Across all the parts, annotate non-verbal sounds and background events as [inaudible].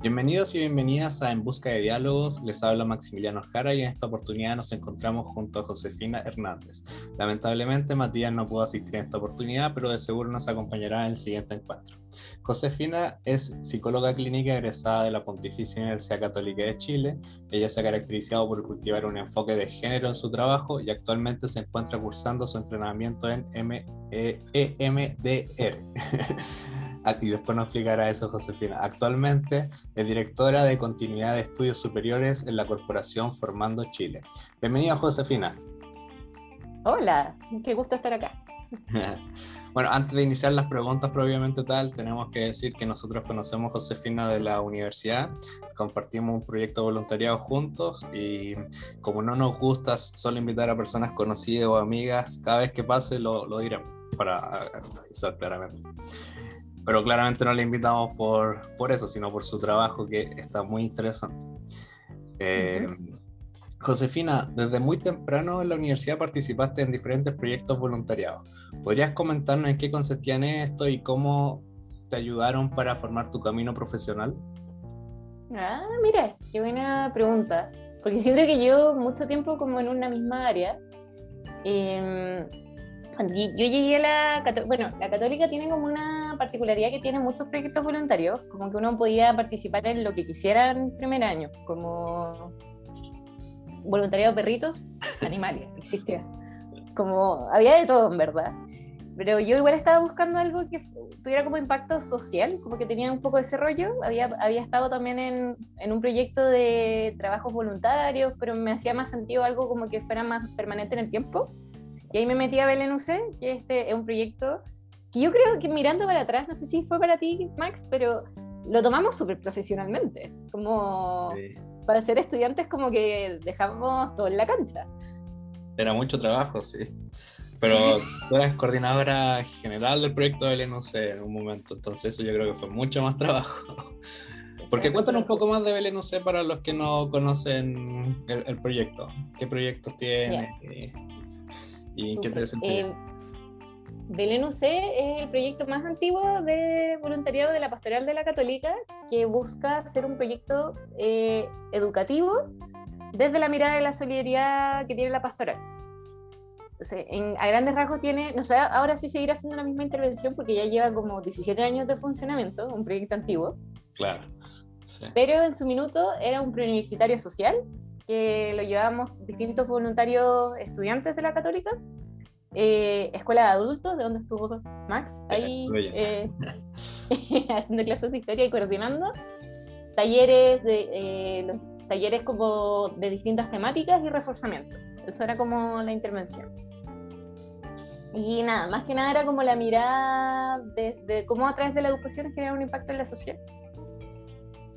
Bienvenidos y bienvenidas a En Busca de Diálogos. Les habla Maximiliano Jara y en esta oportunidad nos encontramos junto a Josefina Hernández. Lamentablemente Matías no pudo asistir en esta oportunidad, pero de seguro nos acompañará en el siguiente encuentro. Josefina es psicóloga clínica egresada de la Pontificia Universidad Católica de Chile. Ella se ha caracterizado por cultivar un enfoque de género en su trabajo y actualmente se encuentra cursando su entrenamiento en EMDR. [laughs] y después nos explicará eso Josefina. Actualmente es directora de continuidad de estudios superiores en la Corporación Formando Chile. Bienvenida Josefina. Hola, qué gusto estar acá. [laughs] bueno, antes de iniciar las preguntas propiamente tal, tenemos que decir que nosotros conocemos a Josefina de la universidad, compartimos un proyecto voluntariado juntos y como no nos gusta solo invitar a personas conocidas o amigas, cada vez que pase lo, lo diremos para avisar claramente pero claramente no le invitamos por, por eso, sino por su trabajo que está muy interesante. Eh, Josefina, desde muy temprano en la universidad participaste en diferentes proyectos voluntariados. ¿Podrías comentarnos en qué consistían esto y cómo te ayudaron para formar tu camino profesional? Ah, mira, qué buena pregunta. Porque siento que llevo mucho tiempo como en una misma área. Eh, yo llegué a la bueno, la católica tiene como una particularidad que tiene muchos proyectos voluntarios, como que uno podía participar en lo que quisiera en primer año, como voluntariado perritos, [laughs] animales, existía. Como había de todo en verdad. Pero yo igual estaba buscando algo que tuviera como impacto social, como que tenía un poco de ese rollo. Había, había estado también en, en un proyecto de trabajos voluntarios, pero me hacía más sentido algo como que fuera más permanente en el tiempo. Y ahí me metí a Belén UC, que este es un proyecto que yo creo que mirando para atrás, no sé si fue para ti, Max, pero lo tomamos súper profesionalmente. Como para ser estudiantes, como que dejamos todo en la cancha. Era mucho trabajo, sí. Pero tú eras coordinadora general del proyecto de Belén UC en un momento, entonces eso yo creo que fue mucho más trabajo. Porque cuéntanos un poco más de Belén UC para los que no conocen el, proyecto. ¿Qué proyectos tiene? ¿Y qué te eh, Belén UC es el proyecto más antiguo de voluntariado de la Pastoral de la Católica que busca ser un proyecto eh, educativo desde la mirada de la solidaridad que tiene la pastoral. Entonces, a grandes rasgos tiene, no sé, ahora sí seguirá haciendo la misma intervención porque ya lleva como 17 años de funcionamiento, un proyecto antiguo. Claro. Pero en su minuto era un preuniversitario social que lo llevamos distintos voluntarios estudiantes de la Católica, eh, Escuela de Adultos, de donde estuvo Max, ahí eh, [laughs] haciendo clases de historia y coordinando, talleres de eh, los talleres como de distintas temáticas y reforzamiento. Eso era como la intervención. Y nada, más que nada era como la mirada de, de cómo a través de la educación genera un impacto en la sociedad.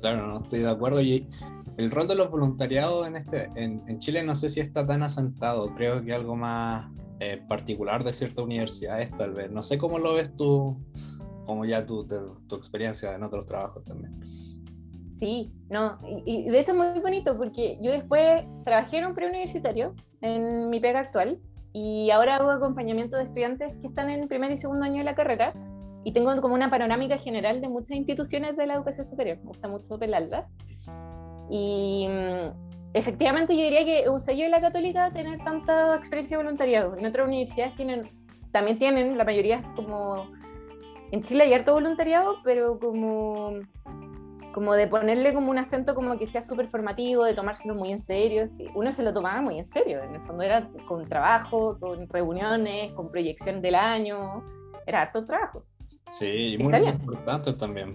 Claro, no estoy de acuerdo. Y el rol de los voluntariados en, este, en, Chile no sé si está tan asentado, creo que algo más eh, particular de ciertas universidades tal vez. No sé cómo lo ves tú, como ya tu, tu experiencia en otros trabajos también. Sí, no, y, de hecho es muy bonito porque yo después trabajé en un preuniversitario en mi pega actual y ahora hago acompañamiento de estudiantes que están en primer y segundo año de la carrera y tengo como una panorámica general de muchas instituciones de la educación superior. Me gusta mucho pelarla. Y mm, efectivamente yo diría que es un sello de la católica tener tanta experiencia de voluntariado. En otras universidades tienen, también tienen, la mayoría como... En Chile hay harto voluntariado, pero como, como de ponerle como un acento como que sea súper formativo, de tomárselo muy en serio. Sí. Uno se lo tomaba muy en serio, en el fondo era con trabajo, con reuniones, con proyección del año, era harto trabajo. Sí, y muy, importante también.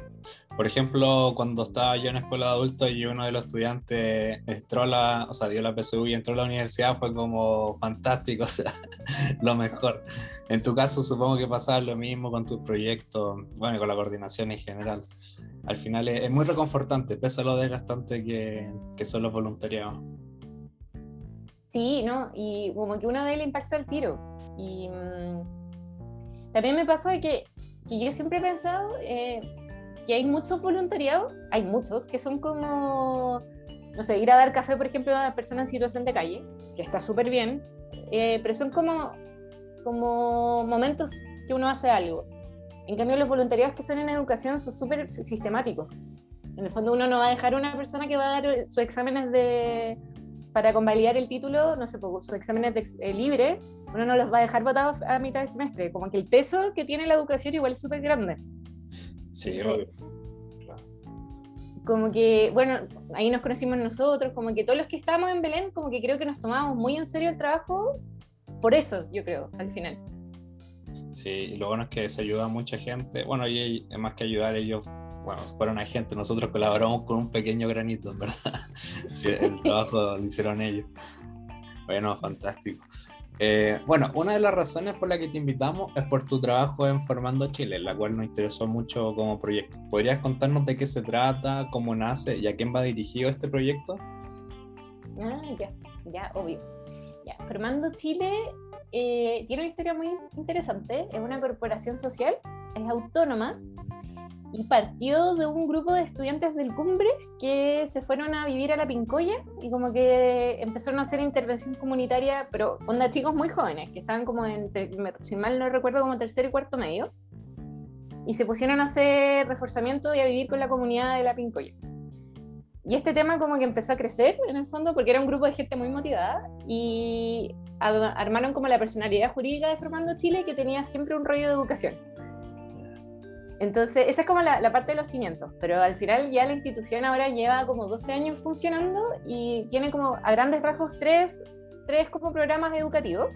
Por ejemplo, cuando estaba yo en escuela de adultos y uno de los estudiantes entró a la, o sea, dio la PSU y entró a la universidad, fue como fantástico, [laughs] o sea, lo mejor. En tu caso, supongo que pasaba lo mismo con tu proyecto, bueno, con la coordinación en general. Al final es, muy reconfortante, pese a lo desgastante que, que son los voluntariados. Sí, ¿no? Y como que uno ve el impacto al tiro. Y mm, también me pasó de que que yo siempre he pensado eh, que hay muchos voluntariados, hay muchos, que son como, no sé, ir a dar café, por ejemplo, a una persona en situación de calle, que está súper bien, eh, pero son como, como momentos que uno hace algo. En cambio, los voluntariados que son en educación son súper sistemáticos. En el fondo uno no va a dejar a una persona que va a dar sus exámenes de para convalidar el título, no sé, pues, sus exámenes de, eh, libre, uno no los va a dejar votados a mitad de semestre. Como que el peso que tiene la educación igual es súper grande. Sí, Como que, bueno, ahí nos conocimos nosotros, como que todos los que estamos en Belén, como que creo que nos tomamos muy en serio el trabajo, por eso, yo creo, al final. Sí, y lo bueno es que se ayuda a mucha gente. Bueno, y más que ayudar, ellos bueno, fueron agentes, nosotros colaboramos con un pequeño granito, en verdad. [laughs] sí, el trabajo lo hicieron ellos. Bueno, fantástico. Eh, bueno, una de las razones por la que te invitamos es por tu trabajo en Formando Chile, la cual nos interesó mucho como proyecto. ¿Podrías contarnos de qué se trata, cómo nace y a quién va dirigido este proyecto? Ah, ya, ya, obvio. Ya, Formando Chile eh, tiene una historia muy interesante. Es una corporación social, es autónoma y partió de un grupo de estudiantes del Cumbre que se fueron a vivir a la Pincoya y como que empezaron a hacer intervención comunitaria, pero onda chicos muy jóvenes, que estaban como en, si mal no recuerdo, como tercer y cuarto medio, y se pusieron a hacer reforzamiento y a vivir con la comunidad de la Pincoya. Y este tema como que empezó a crecer en el fondo porque era un grupo de gente muy motivada y armaron como la personalidad jurídica de Formando Chile que tenía siempre un rollo de educación. Entonces, esa es como la, parte de los cimientos, pero al final ya la institución ahora lleva como 12 años funcionando y tiene como a grandes rasgos tres, tres como programas educativos.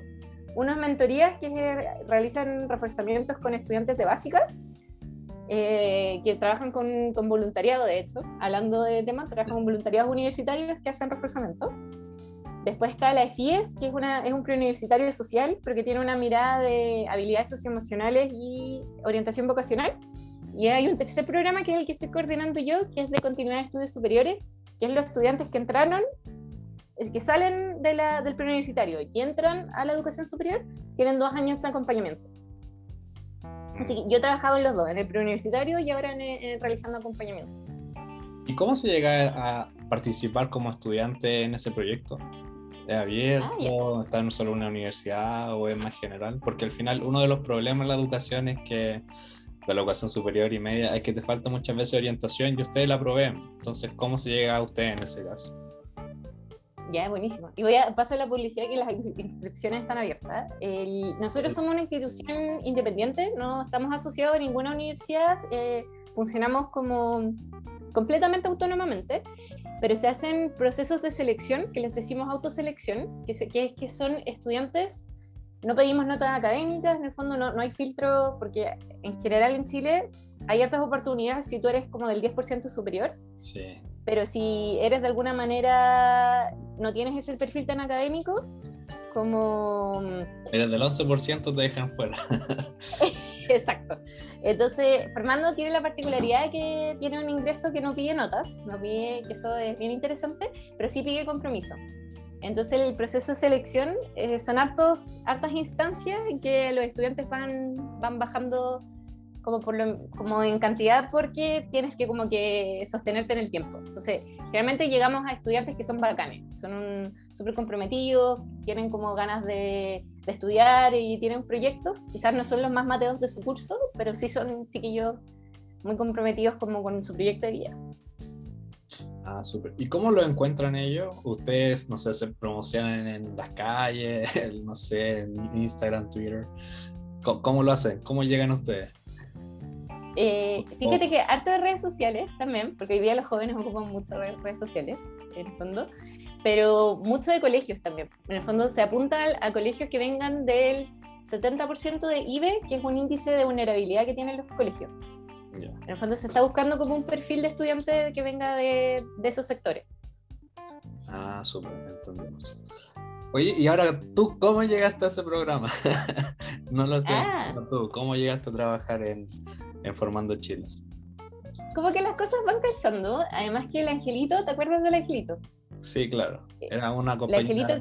Unas mentorías que realizan reforzamientos con estudiantes de básica, eh, que trabajan con, con, voluntariado, de hecho, hablando de temas, trabajan con voluntariados universitarios que hacen reforzamiento. Después está la EFIES, que es, una, es un preuniversitario social, pero que tiene una mirada de habilidades socioemocionales y orientación vocacional. Y hay un tercer programa que es el que estoy coordinando yo, que es de continuidad de estudios superiores, que es los estudiantes que entraron, que salen de la, del preuniversitario y entran a la educación superior, tienen dos años de acompañamiento. Así que yo he trabajado en los dos, en el preuniversitario y ahora en, realizando acompañamiento. ¿Y cómo se llega a participar como estudiante en ese proyecto? ¿Es abierto? Ah, ¿Está en solo una universidad o es más general? Porque al final uno de los problemas de la educación es que de la educación superior y media es que te falta muchas veces orientación y ustedes la proveen. Entonces, ¿cómo se llega a usted en ese caso? Ya, buenísimo. Y voy a pasar la publicidad que las inscripciones están abiertas. nosotros somos una institución independiente, no estamos asociados a ninguna universidad, eh, funcionamos como completamente autónomamente, pero se hacen procesos de selección, que les decimos autoselección, que, que, que son estudiantes, no pedimos notas académicas, en el fondo no, no hay filtro, porque en general en Chile hay altas oportunidades si tú eres como del 10% superior. Sí. Pero si eres de alguna manera, no tienes ese perfil tan académico, como... Eres del 11% te dejan fuera. [laughs] Exacto. Entonces, Fernando tiene la particularidad de que tiene un ingreso que no pide notas, no pide, que eso es bien interesante, pero sí pide compromiso. Entonces, el proceso de selección eh, son hartos, hartas instancias en que los estudiantes van, van bajando como, por como en cantidad porque tienes que como que sostenerte en el tiempo. Entonces, generalmente llegamos a estudiantes que son bacanes, son súper comprometidos, tienen como ganas de, de, estudiar y tienen proyectos. Quizás no son los más mateos de su curso, pero sí son chiquillos muy comprometidos como con su proyecto de vida. Ah, súper. ¿Y cómo lo encuentran ellos? Ustedes, no sé, se promocionan en las calles, [laughs] no sé, en Instagram, Twitter. ¿Cómo, cómo lo hacen? ¿Cómo llegan ustedes? Eh, fíjate que harto de redes sociales también, porque hoy día los jóvenes ocupan mucho redes sociales, en el fondo, pero mucho de colegios también. En el fondo se apunta a colegios que vengan del 70% de IBE, que es un índice de vulnerabilidad que tienen los colegios. En el fondo se está buscando como un perfil de estudiante que venga de, de esos sectores. Ah, súper, entendemos. Oye, y ahora tú, ¿cómo llegaste a ese programa? [laughs] no lo estoy ah. tú, ¿cómo llegaste a trabajar en, en Formando Chile? Como que las cosas van pensando, además que el Angelito, ¿te acuerdas del Angelito? Sí, claro, era una compañía. Angelito...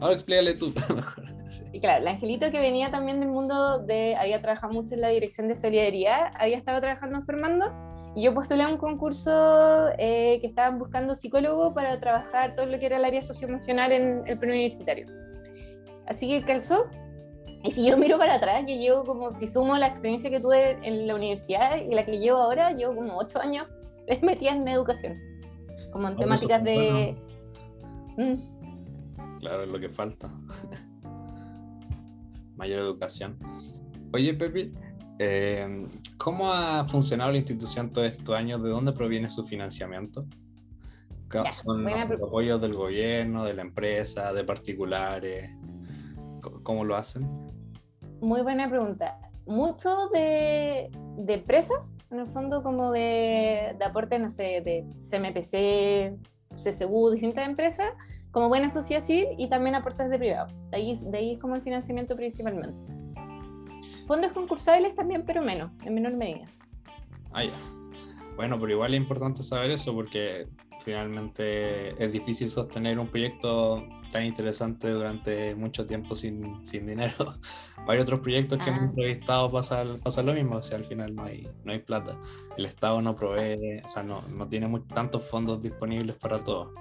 Ahora explícale tú [laughs] mejor. Sí. claro, el Angelito que venía también del mundo de, había trabajado mucho en la dirección de solidaridad, había estado trabajando en Formando y yo postulé a un concurso eh, que estaban buscando psicólogo para trabajar todo lo que era el área socioemocional en el preuniversitario. Así que calzó. Y si yo miro para atrás, yo llevo como, si sumo la experiencia que tuve en la universidad y la que llevo ahora, llevo como ocho años [laughs] metida en educación, como en Ah, temáticas de... Mm. Claro, es lo que falta. [laughs] Mayor educación. Oye, Pepi, eh, ¿cómo ha funcionado la institución todos estos años? ¿De dónde proviene su financiamiento? Ya, ¿Son buena pre- apoyos del gobierno, de la empresa, de particulares? ¿Cómo lo hacen? Muy buena pregunta. Mucho de, de empresas, en el fondo como de, de aportes, no sé, de CMPC, CSU, distintas empresas, como buena sociedad civil y también aportes de privado. De ahí, de ahí es como el financiamiento principalmente. Fondos concursables también, pero menos, en menor medida. Ah, ya. Bueno, pero igual es importante saber eso porque finalmente es difícil sostener un proyecto tan interesante durante mucho tiempo sin, sin dinero. [laughs] Hay otros proyectos que Ah. hemos entrevistado pasa, pasa lo mismo, o sea, al final no hay, no hay plata. El Estado no provee, o sea, no, no tiene mu- tantos fondos disponibles para todo.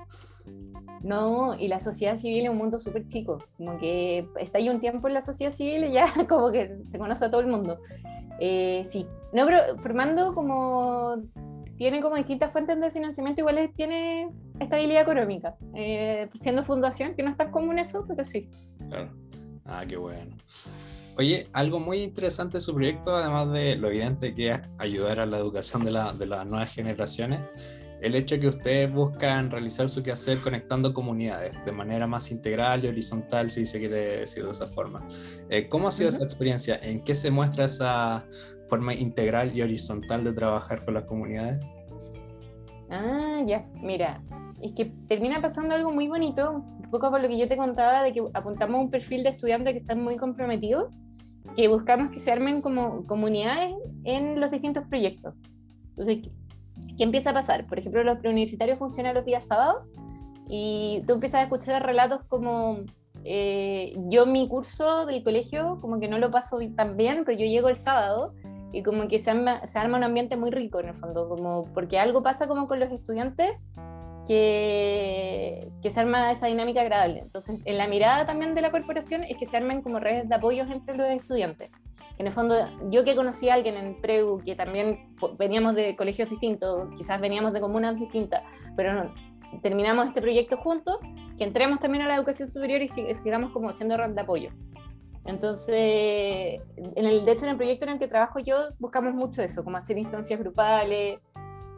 No, y la sociedad civil es un mundo súper chico, como que está ahí un tiempo en la sociedad civil y ya [laughs] como que se conoce a todo el mundo. Eh, sí, no, pero formando como, tiene como distintas fuentes de financiamiento, igual tiene estabilidad económica, Eh, siendo fundación, que no es tan común eso, pero sí. Claro. Ah, qué bueno. Oye, algo muy interesante de su proyecto, además de lo evidente que es ayudar a la educación de, la- de las nuevas generaciones, el hecho que ustedes buscan realizar su quehacer conectando comunidades de manera más integral y horizontal, si se quiere decir de esa forma. Eh, ¿Cómo ha sido Ujú. esa experiencia? ¿En qué se muestra esa forma integral y horizontal de trabajar con las comunidades? Ah, ya, mira, es que termina pasando algo muy bonito, un poco por lo que yo te contaba, de que apuntamos un perfil de estudiantes que están muy comprometidos, que buscamos que se armen como comunidades en los distintos proyectos. Entonces, ¿qué- ¿qué empieza a pasar? Por ejemplo, los preuniversitarios funcionan los días sábados y tú empiezas a escuchar relatos como eh, yo mi curso del colegio como que no lo paso tan bien, pero yo llego el sábado y como que se arma, se arma un ambiente muy rico en el fondo, como porque algo pasa como con los estudiantes que, que se arma esa dinámica agradable. Entonces, en la mirada también de la corporación es que se armen como redes de apoyos entre los estudiantes. En el fondo, yo que conocí a alguien en Preu, que también veníamos de colegios distintos, quizás veníamos de comunas distintas, pero no, terminamos este proyecto juntos, que entremos también a la educación superior y sig- sigamos como siendo red de apoyo. Entonces, en el, de hecho, en el proyecto en el que trabajo yo, buscamos mucho eso, como hacer instancias grupales,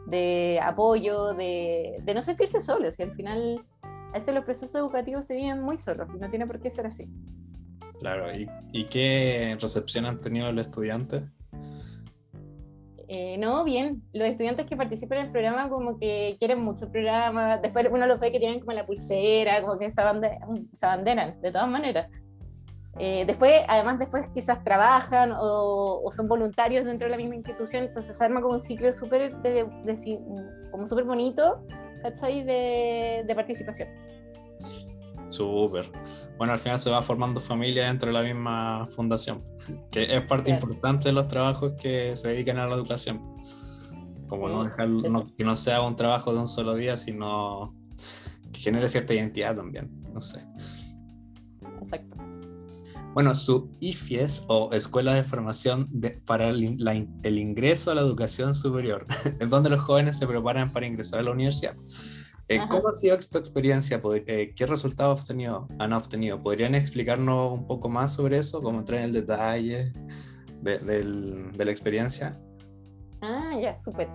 de apoyo, de, de no sentirse solos. Y al final, a veces los procesos educativos se viven muy solos y no tiene por qué ser así. Claro, ¿y, y qué recepción han tenido los estudiantes? Eh, no, bien, los estudiantes que participan en el programa como que quieren mucho el programa, después uno los ve que tienen como la pulsera, como que se, abande- se abanderan, de todas maneras. Eh, después, además, después quizás trabajan o, o son voluntarios dentro de la misma institución, entonces se arma como un ciclo súper de, de- como súper bonito, ¿cachai? De, de participación. Súper. Bueno, al final se va formando familia dentro de la misma fundación, que es parte Claro. importante de los trabajos que se dedican a la educación. Como no dejar, no- que no sea un trabajo de un solo día, sino que genere cierta identidad también. No sé. Bueno, su IFIES o Escuela de Formación de- para el, la el Ingreso a la Educación Superior, [laughs] es donde los jóvenes se preparan para ingresar a la universidad. Eh. ¿Cómo ha sido esta experiencia? Eh, ¿Qué resultados obtenido- han obtenido? ¿Podrían explicarnos un poco más sobre eso? ¿Cómo entrar en el detalle de, del- de la experiencia? Ah, ya, súper.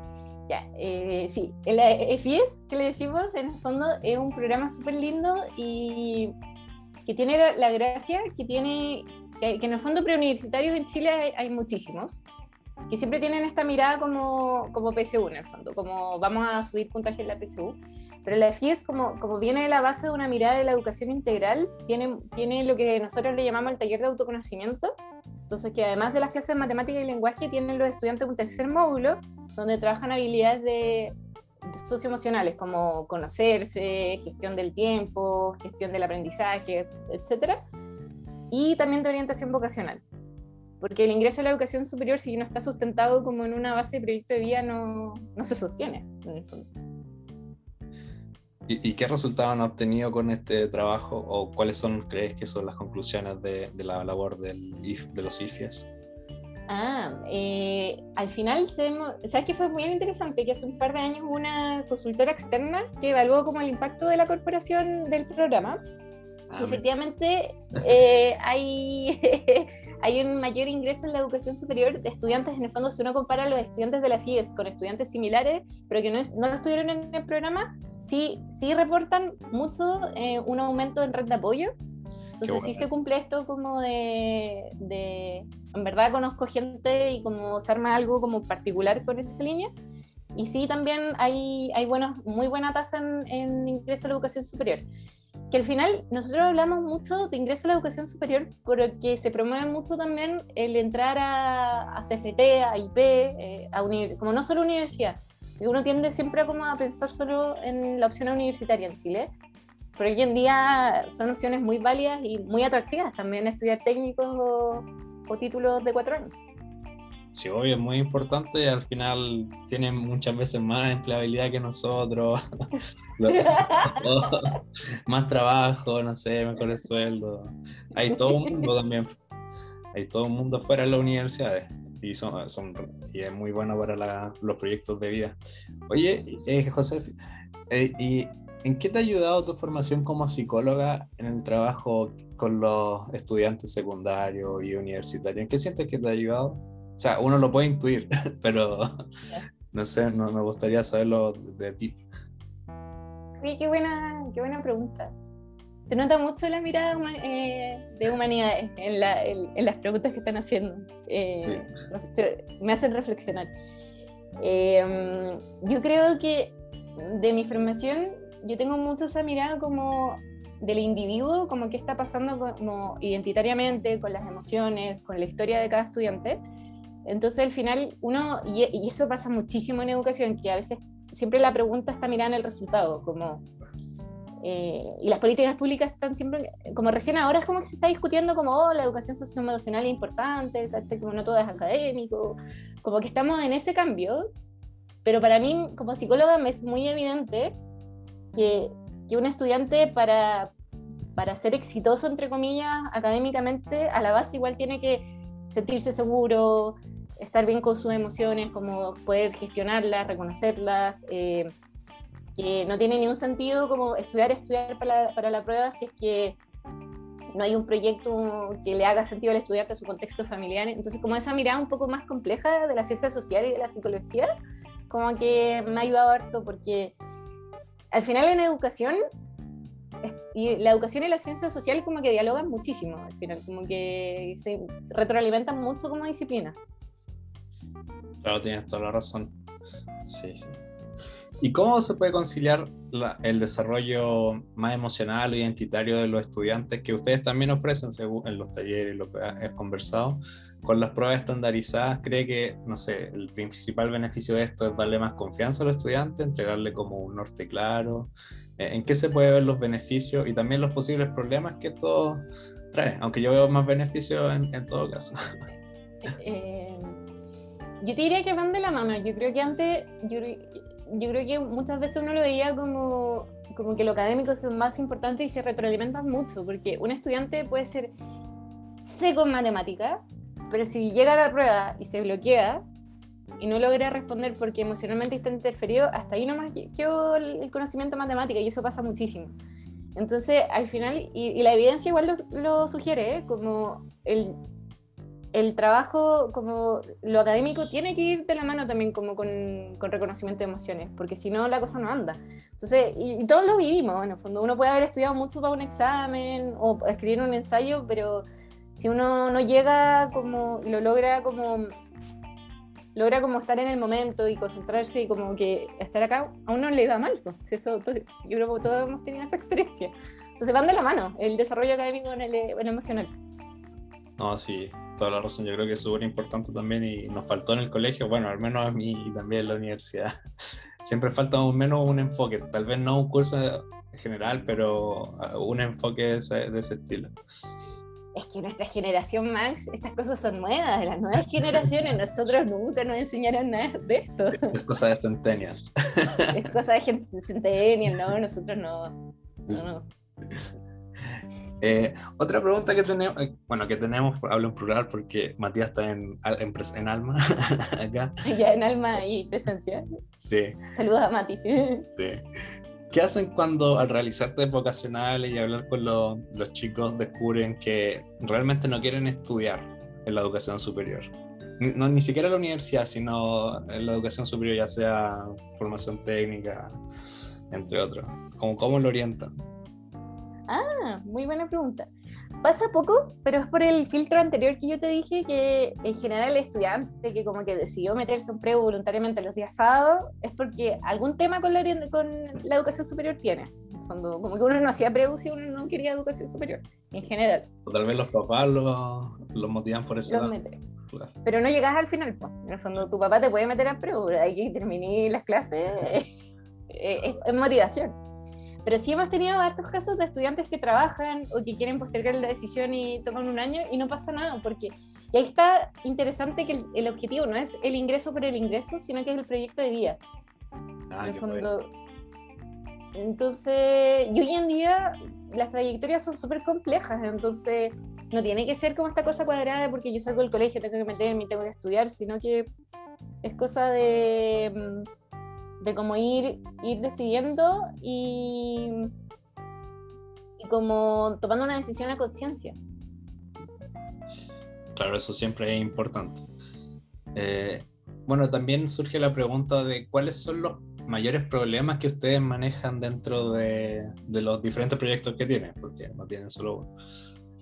Ya, eh, sí, el EFIES que le decimos, en el fondo, es un programa súper lindo y que tiene la, gracia que tiene, que, que en el fondo preuniversitarios en Chile hay, hay muchísimos, que siempre tienen esta mirada como, como PSU en el fondo, como vamos a subir puntaje en la PSU. Pero la EFIES, como, como viene de la base de una mirada de la educación integral, tiene, tiene lo que nosotros le llamamos el taller de autoconocimiento, entonces, que además de las clases de matemática y lenguaje, tienen los estudiantes un tercer módulo donde trabajan habilidades de, de socioemocionales, como conocerse, gestión del tiempo, gestión del aprendizaje, etcétera, y también de orientación vocacional. Porque el ingreso a la educación superior, si no está sustentado como en una base de proyecto de vida, no, no se sostiene. ¿Y, y qué resultados han obtenido con este trabajo? ¿O cuáles son, crees que son las conclusiones de, de la labor del de los IFIES? Ah, eh, al final, ¿sabes que fue muy interesante? Que hace un par de años una consultora externa que evaluó como el impacto de la corporación del programa. Ah, efectivamente, [laughs] eh, hay, [laughs] hay un mayor ingreso en la educación superior de estudiantes. En el fondo, si uno compara a los estudiantes de la FIES con estudiantes similares, pero que no, no estuvieron en el programa, sí, sí reportan mucho eh, un aumento en red de apoyo entonces sí se cumple esto como de, en verdad conozco gente y como se arma algo como particular con esa línea. Y sí también hay, hay buenos, muy buena tasa en, ingreso a la educación superior. Que al final nosotros hablamos mucho de ingreso a la educación superior porque se promueve mucho también el entrar a, a CFT, a IP, eh, a como no solo universidad. Uno tiende siempre como a pensar solo en la opción universitaria en Chile, pero hoy en día son opciones muy válidas y muy atractivas también estudiar técnicos o, títulos de cuatro años. Sí, obvio, es muy importante al final tienen muchas veces más empleabilidad que nosotros, [laughs] [laughs] más trabajo, no sé, mejores sueldos. Hay todo un mundo también, hay todo un mundo fuera de las universidades y, son, son y es muy bueno para los proyectos de vida. Oye, eh, José, eh, y ¿En qué te ha ayudado tu formación como psicóloga en el trabajo con los estudiantes secundarios y universitarios? ¿En qué sientes que te ha ayudado? O sea, uno lo puede intuir, [laughs] pero [laughs] no sé, no, me gustaría saberlo de ti. Sí, qué buena, qué buena pregunta. Se nota mucho la mirada eh, de humanidad en, las preguntas que están haciendo. Eh, me hacen reflexionar. Eh, yo creo que de mi formación yo tengo mucho esa mirada como del individuo, como qué está pasando como identitariamente, con las emociones, con la historia de cada estudiante. Entonces al final uno, y, eso pasa muchísimo en educación, que a veces siempre la pregunta está mirada en el resultado, como... Eh, y las políticas públicas están siempre, como recién ahora es como que se está discutiendo como, oh, la educación socioemocional es importante, como no todo es académico, como que estamos en ese cambio, pero para mí como psicóloga me es muy evidente que, que un estudiante para, para ser exitoso, entre comillas, académicamente, a la base igual tiene que sentirse seguro, estar bien con sus emociones, como poder gestionarlas, reconocerlas, eh, que no tiene ningún sentido como estudiar, estudiar para para la, prueba si es que no hay un proyecto que le haga sentido al estudiante a su contexto familiar. Entonces, como esa mirada un poco más compleja de la ciencia social y de la psicología, como que me ha ayudado harto porque al final en educación, y la educación y la ciencia social como que dialogan muchísimo, al final, como que se retroalimentan mucho como disciplinas. Claro, tienes toda la razón. Sí, sí. ¿Y cómo se puede conciliar el desarrollo más emocional o identitario de los estudiantes que ustedes también ofrecen según en los talleres, lo que he conversado, con las pruebas estandarizadas? ¿Cree que, no sé, el principal beneficio de esto es darle más confianza a los estudiantes, entregarle como un norte claro? Eh, ¿En qué se puede ver los beneficios y también los posibles problemas que esto trae? Aunque yo veo más beneficios en, en todo caso. [laughs] Eh, yo te diría que van de la mano. Yo creo que antes, yo, yo creo que muchas veces uno lo veía como, como que lo académico es lo más importante y se retroalimentan mucho, porque un estudiante puede ser seco en matemática, pero si llega a la prueba y se bloquea y no logra responder porque emocionalmente está interferido, hasta ahí nomás quedó el conocimiento matemático y eso pasa muchísimo. Entonces, al final, y, la evidencia igual lo, lo sugiere, ¿eh? como el el trabajo, como lo académico, tiene que ir de la mano también como con, con reconocimiento de emociones, porque si no, la cosa no anda. Entonces, y, todos lo vivimos, en el fondo. Uno puede haber estudiado mucho para un examen o escribir un ensayo, pero si uno no llega como, lo logra como, logra como estar en el momento y concentrarse y como que estar acá, a uno le va mal. Pues. Eso, yo creo que todos hemos tenido esa experiencia. Entonces van de la mano, el desarrollo académico en el, en el emocional. No, sí, toda la razón. Yo creo que es súper importante también y nos faltó en el colegio, bueno, al menos a mí y también en la universidad. [laughs] Siempre falta un menos un enfoque, tal vez no un curso general, pero uh, un enfoque de ese, estilo. Es que nuestra generación, Max, estas cosas son nuevas, de las nuevas generaciones, nosotros nunca nos enseñaron nada de esto. [laughs] Es cosa de centennials. Es cosa de gente centennial, no, nosotros no. no, no. Eh, otra pregunta que tenemos, eh, bueno, que tenemos, hablo en plural porque Matías está en, en, en Alma, [laughs] acá. Ya, en Alma y presencia. Sí. Saludos a Mati. [laughs] Sí. ¿Qué hacen cuando al realizar test vocacionales y hablar con los, los chicos descubren que realmente no quieren estudiar en la educación superior? Ni, no, ni siquiera en la universidad, sino en la educación superior, ya sea formación técnica, entre otros. ¿Cómo, cómo lo orientan? Ah, muy buena pregunta. Pasa poco, pero es por el filtro anterior que yo te dije que en general el estudiante que como que decidió meterse un preu voluntariamente los días sábados es porque algún tema con la, con la educación superior tiene. Cuando, como que uno no hacía preu si uno no quería educación superior, en general. O tal vez los papás los, los motivan por eso. Claro. Pero no llegas al final, pues. En el fondo, tu papá te puede meter a preu, hay que terminar las clases, [laughs] es, es motivación. Pero sí hemos tenido hartos casos de estudiantes que trabajan o que quieren postergar la decisión y toman un año y no pasa nada, porque y ahí está interesante que el, objetivo no es el ingreso por el ingreso, sino que es el proyecto de vida. Ah, en fondo. Entonces, y hoy en día las trayectorias son súper complejas, entonces no tiene que ser como esta cosa cuadrada porque yo salgo del colegio, tengo que meterme, tengo que estudiar, sino que es cosa de mm, de cómo ir, ir decidiendo y, y como tomando una decisión a conciencia. Claro, eso siempre es importante. Eh, bueno, también surge la pregunta de cuáles son los mayores problemas que ustedes manejan dentro de, de los diferentes proyectos que tienen, porque no tienen solo uno.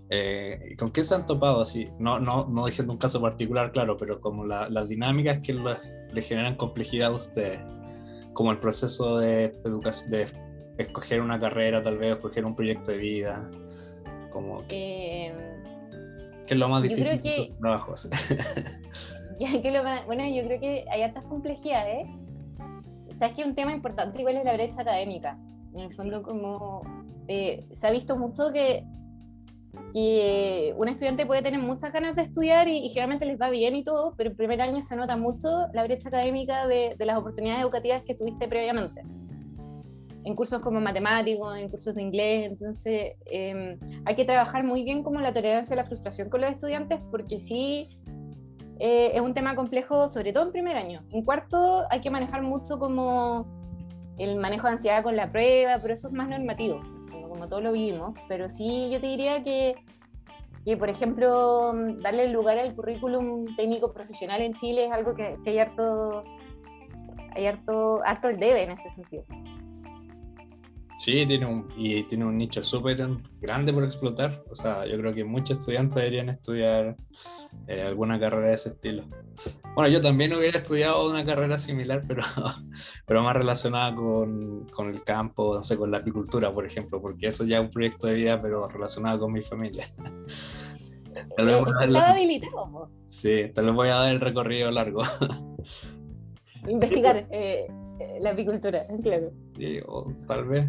Eh, ¿Con qué se han topado así? No, no, no diciendo un caso particular, claro, pero como las dinámicas que le generan complejidad a ustedes como el proceso de educación, de escoger una carrera, tal vez, escoger un proyecto de vida, como que, em, es lo más difícil yo creo que, trabajos. [laughs] ya que lo, bueno, yo creo que hay altas complejidades. Sabes que un tema importante igual es la brecha académica. En el fondo, como eh, se ha visto mucho que que un estudiante puede tener muchas ganas de estudiar y, generalmente les va bien y todo, pero el primer año se nota mucho la brecha académica de, de las oportunidades educativas que tuviste previamente. En cursos como matemáticos, en cursos de inglés, entonces em, hay que trabajar muy bien como la tolerancia a la frustración con los estudiantes, porque sí eh, es un tema complejo, sobre todo en primer año. En cuarto hay que manejar mucho como el manejo de ansiedad con la prueba, pero eso es más normativo como todos lo vivimos, pero sí yo te diría que, que, por ejemplo, darle lugar al currículum técnico profesional en Chile es algo que, hay harto, hay harto, harto el debe en ese sentido. Sí, tiene un, y tiene un nicho súper grande por explotar. O sea, yo creo que muchos estudiantes deberían estudiar eh, alguna carrera de ese estilo. Bueno, yo también hubiera estudiado una carrera similar, pero, [laughs] pero más relacionada con, con el campo, no sé, con la apicultura, por ejemplo, porque eso ya es un proyecto de vida, pero relacionado con mi familia. [laughs] Estaba habilitado. Sí, te lo voy a dar el recorrido largo. [laughs] Investigar. Eh, la apicultura, claro. Sí, o tal vez.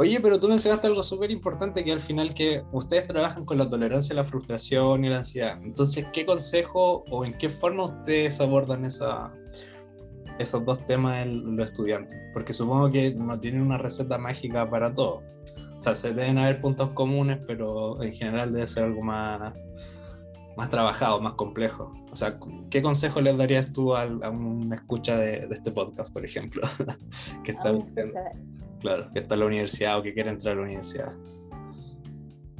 Oye, pero tú mencionaste algo súper importante que al final que ustedes trabajan con la tolerancia la frustración y la ansiedad. Entonces, ¿qué consejo o en qué forma ustedes abordan esa, esos dos temas en los estudiantes? Porque supongo que no tienen una receta mágica para todo. O sea, se deben haber puntos comunes, pero en general debe ser algo más, más trabajado, más complejo. O sea, ¿qué consejo le darías tú a, a una escucha de, de, este podcast, por ejemplo? [laughs] que está, claro, que está en la universidad o que quiere entrar a la universidad.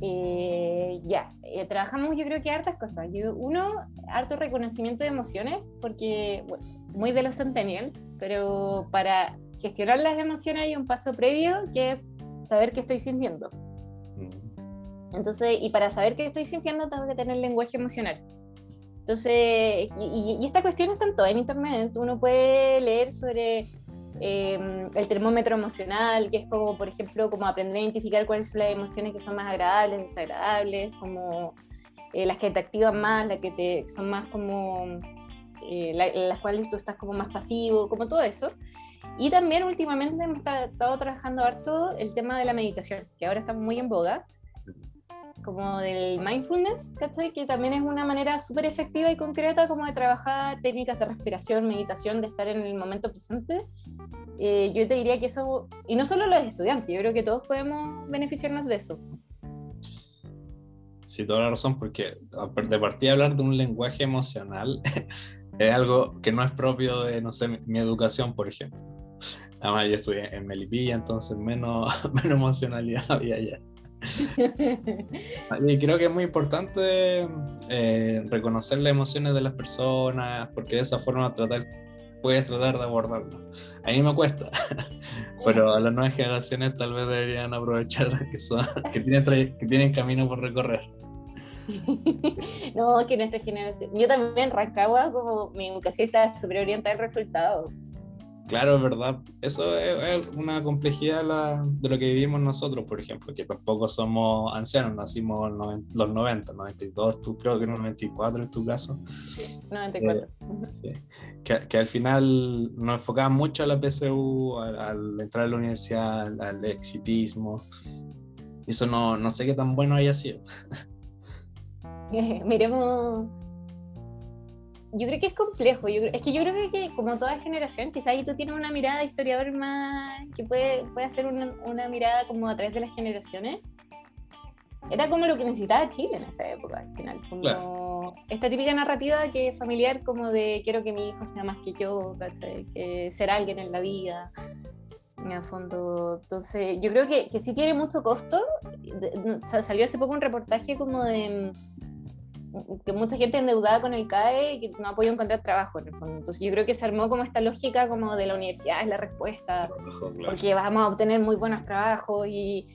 Eh, ya, eh, trabajamos yo creo que hartas cosas. Yo, uno, harto reconocimiento de emociones, porque bueno, muy de los centennials, pero para gestionar las emociones hay un paso previo que es saber qué estoy sintiendo. Entonces, y para saber qué estoy sintiendo, tengo que tener lenguaje emocional. Entonces, y, esta cuestión está en todo en internet. Uno puede leer sobre em, el termómetro emocional, que es como, por ejemplo, como aprender a identificar cuáles son las emociones que son más agradables, desagradables, como eh, las que te activan más, las que te son más como eh, las cuales tú estás como más pasivo, como todo eso. Y también últimamente hemos estado trabajando harto el tema de la meditación, que ahora está muy en boga como del mindfulness, ¿cachai? Que también es una manera súper efectiva y concreta como de trabajar técnicas de respiración, meditación, de estar en el momento presente. Eh, yo te diría que eso, y no solo los estudiantes, yo creo que todos podemos beneficiarnos de eso. Sí, toda la razón, porque de partida hablar de un lenguaje emocional [laughs] es algo que no es propio de, no sé, mi, educación, por ejemplo. Además, yo estudié en Melipilla, entonces menos, [laughs] menos emocionalidad [laughs] había allá. [laughs] y creo que es muy importante eh, reconocer las emociones de las personas, porque de esa forma tratar, puedes tratar de abordarlo. A mí me cuesta, [laughs] pero a las nuevas generaciones tal vez deberían aprovechar que, son, que, tienen, que tienen camino por recorrer. [laughs] no, que nuestra generación. Yo también, Rancagua, como mi educación está súper orientada al resultado. Claro, es verdad. Eso es, una complejidad de lo que vivimos nosotros, por ejemplo, que tampoco somos ancianos, nacimos en los 90, 92, tú creo que en 94 en tu caso. Sí, 94. Eh, que, al final nos enfocamos mucho a la PSU, al, entrar a la universidad, al, al exitismo. Eso no, no sé qué tan bueno haya sido. [laughs] Miremos yo creo que es complejo. es que yo creo que, como toda generación, quizás ahí tú tienes una mirada de historiador más que puede, puede hacer una, una, mirada como a través de las generaciones. Era como lo que necesitaba Chile en esa época, al final. Como esta típica narrativa que es familiar, como de quiero que mi hijo sea más que yo, que ser alguien en la vida. En el fondo, entonces yo creo que, que sí tiene mucho costo. Salió hace poco un reportaje como de que mucha gente endeudada con el CAE y que no ha podido encontrar trabajo en el fondo. Entonces yo creo que se armó como esta lógica como de la universidad es la respuesta, porque vamos a obtener muy buenos trabajos y,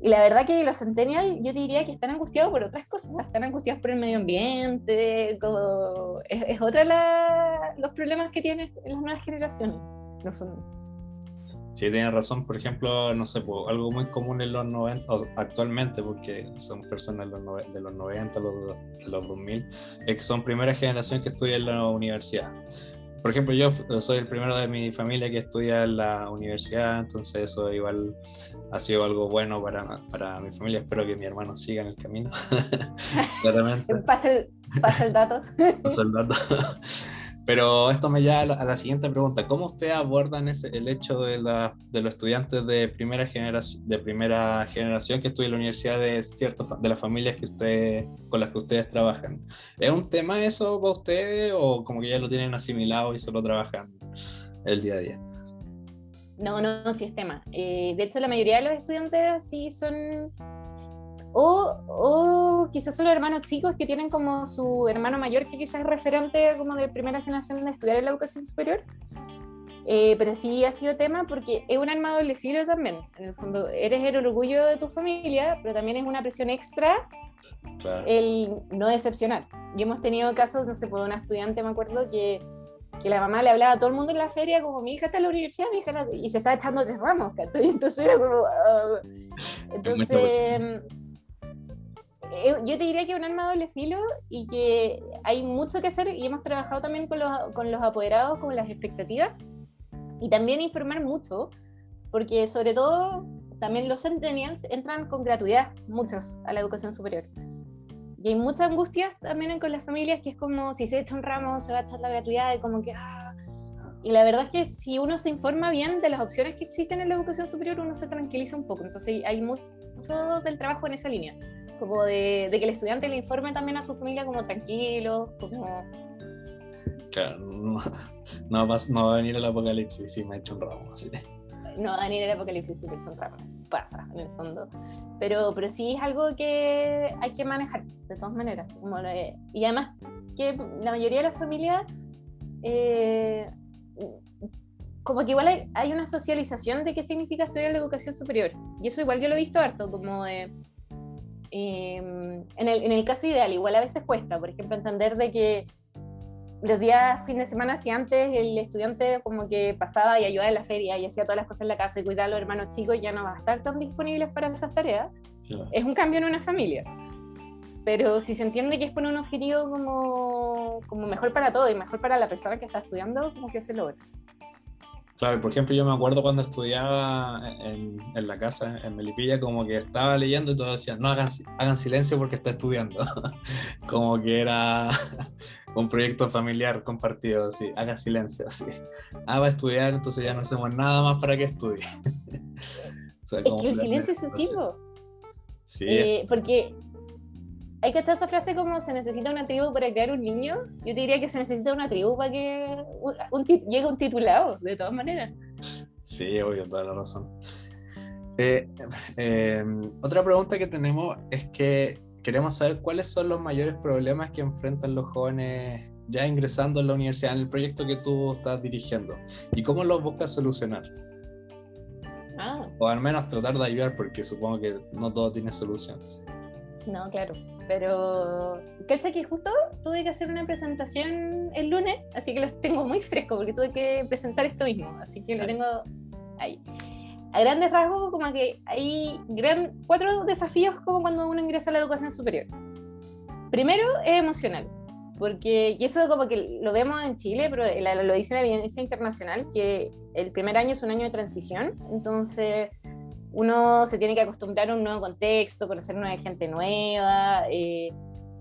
y, la verdad que los centennials yo diría que están angustiados por otras cosas, están angustiados por el medio ambiente, como, es, es otra la, los problemas que tienen las nuevas generaciones. En Sí, tiene razón. Por ejemplo, no sé, pues, algo muy común en los 90, actualmente, porque son personas de los, de los 90, los, de los 2000, es que son primera generación que estudian en la universidad. Por ejemplo, yo soy el primero de mi familia que estudia en la universidad, entonces eso igual ha sido algo bueno para, para mi familia. Espero que mi hermano siga en el camino. [laughs] Claramente. Pasa el, pasa el dato. Pasa el dato. Pero esto me lleva a la, siguiente pregunta. ¿Cómo ustedes abordan ese, el hecho de, la, de, los estudiantes de primera, generación, de primera generación que estudian en la universidad de, cierto, de las familias que ustedes, con las que ustedes trabajan? ¿Es un tema eso para ustedes o como que ya lo tienen asimilado y solo trabajan el día a día? No, no, sí es tema. Eh, de hecho, la mayoría de los estudiantes sí son o, o, quizás son hermanos chicos que tienen como su hermano mayor que quizás es referente como de primera generación de estudiar en la educación superior. Eh, pero sí ha sido tema porque es un arma doble filo también. En el fondo, eres el orgullo de tu familia, pero también es una presión extra el no decepcionar. Y hemos tenido casos, no sé, por una estudiante, me acuerdo, que, que, la mamá le hablaba a todo el mundo en la feria como mi hija está en la universidad, mi hija y se está echando tres ramos, Entonces era como... Ah. entonces yo te diría que es un arma doble filo y que hay mucho que hacer y hemos trabajado también con los, con los apoderados, con las expectativas y también informar mucho, porque sobre todo también los centennials entran con gratuidad, muchos, a la educación superior. Y hay muchas angustias también con las familias, que es como si se echa un ramo, se va a echar la gratuidad, y como que... Ah. Y la verdad es que si uno se informa bien de las opciones que existen en la educación superior, uno se tranquiliza un poco. Entonces hay mucho del trabajo en esa línea como de, que el estudiante le informe también a su familia como tranquilo, como... Claro, no, va, no va a venir el apocalipsis si me ha hecho un ramo, así. No va a venir el apocalipsis si me ha hecho un ramo, pasa en el fondo. Pero, pero sí es algo que hay que manejar, de todas maneras. Como, y además que la mayoría de las familias... Eh, como que igual hay, hay, una socialización de qué significa estudiar la educación superior. Y eso igual yo lo he visto harto, como de, Em, en, el, en, el, caso ideal, igual a veces cuesta, por ejemplo, entender de que los días, fin de semana, si antes el estudiante como que pasaba y ayudaba en la feria y hacía todas las cosas en la casa y cuidaba a los hermanos chicos, ya no va a estar tan disponibles para esas tareas. Es un cambio en una familia. Pero si se entiende que es por un objetivo como, como mejor para todo y mejor para la persona que está estudiando, como que se logra. Claro, por ejemplo, yo me acuerdo cuando estudiaba en, en, la casa, en Melipilla, como que estaba leyendo y todos decían, no hagan, hagan silencio porque está estudiando. [laughs] como que era [laughs] un proyecto familiar compartido, así, haga silencio, así. Ah, va a estudiar, entonces ya no hacemos nada más para que estudie. [laughs] es que el silencio es sencillo. Sí. Eh, porque hay que estar esa frase como se necesita una tribu para crear un niño. Yo te diría que se necesita una tribu para que un, llegue un titulado, de todas maneras. Sí, obvio, toda la razón. Eh, eh, otra pregunta que tenemos es que queremos saber cuáles son los mayores problemas que enfrentan los jóvenes ya ingresando en la universidad, en el proyecto que tú estás dirigiendo, y cómo los buscas solucionar. Ah. O al menos tratar de ayudar, porque supongo que no todo tiene soluciones. No, claro. Pero, ¿cacha que justo tuve que hacer una presentación el lunes? Así que lo tengo muy fresco porque tuve que presentar esto mismo. Así que lo tengo ahí. A grandes rasgos, como que hay gran, cuatro desafíos como cuando uno ingresa a la educación superior. Primero es emocional, porque y eso como que lo vemos en Chile, pero lo dice la evidencia internacional, que el primer año es un año de transición, entonces uno se tiene que acostumbrar a un nuevo contexto, conocer nueva gente nueva, eh,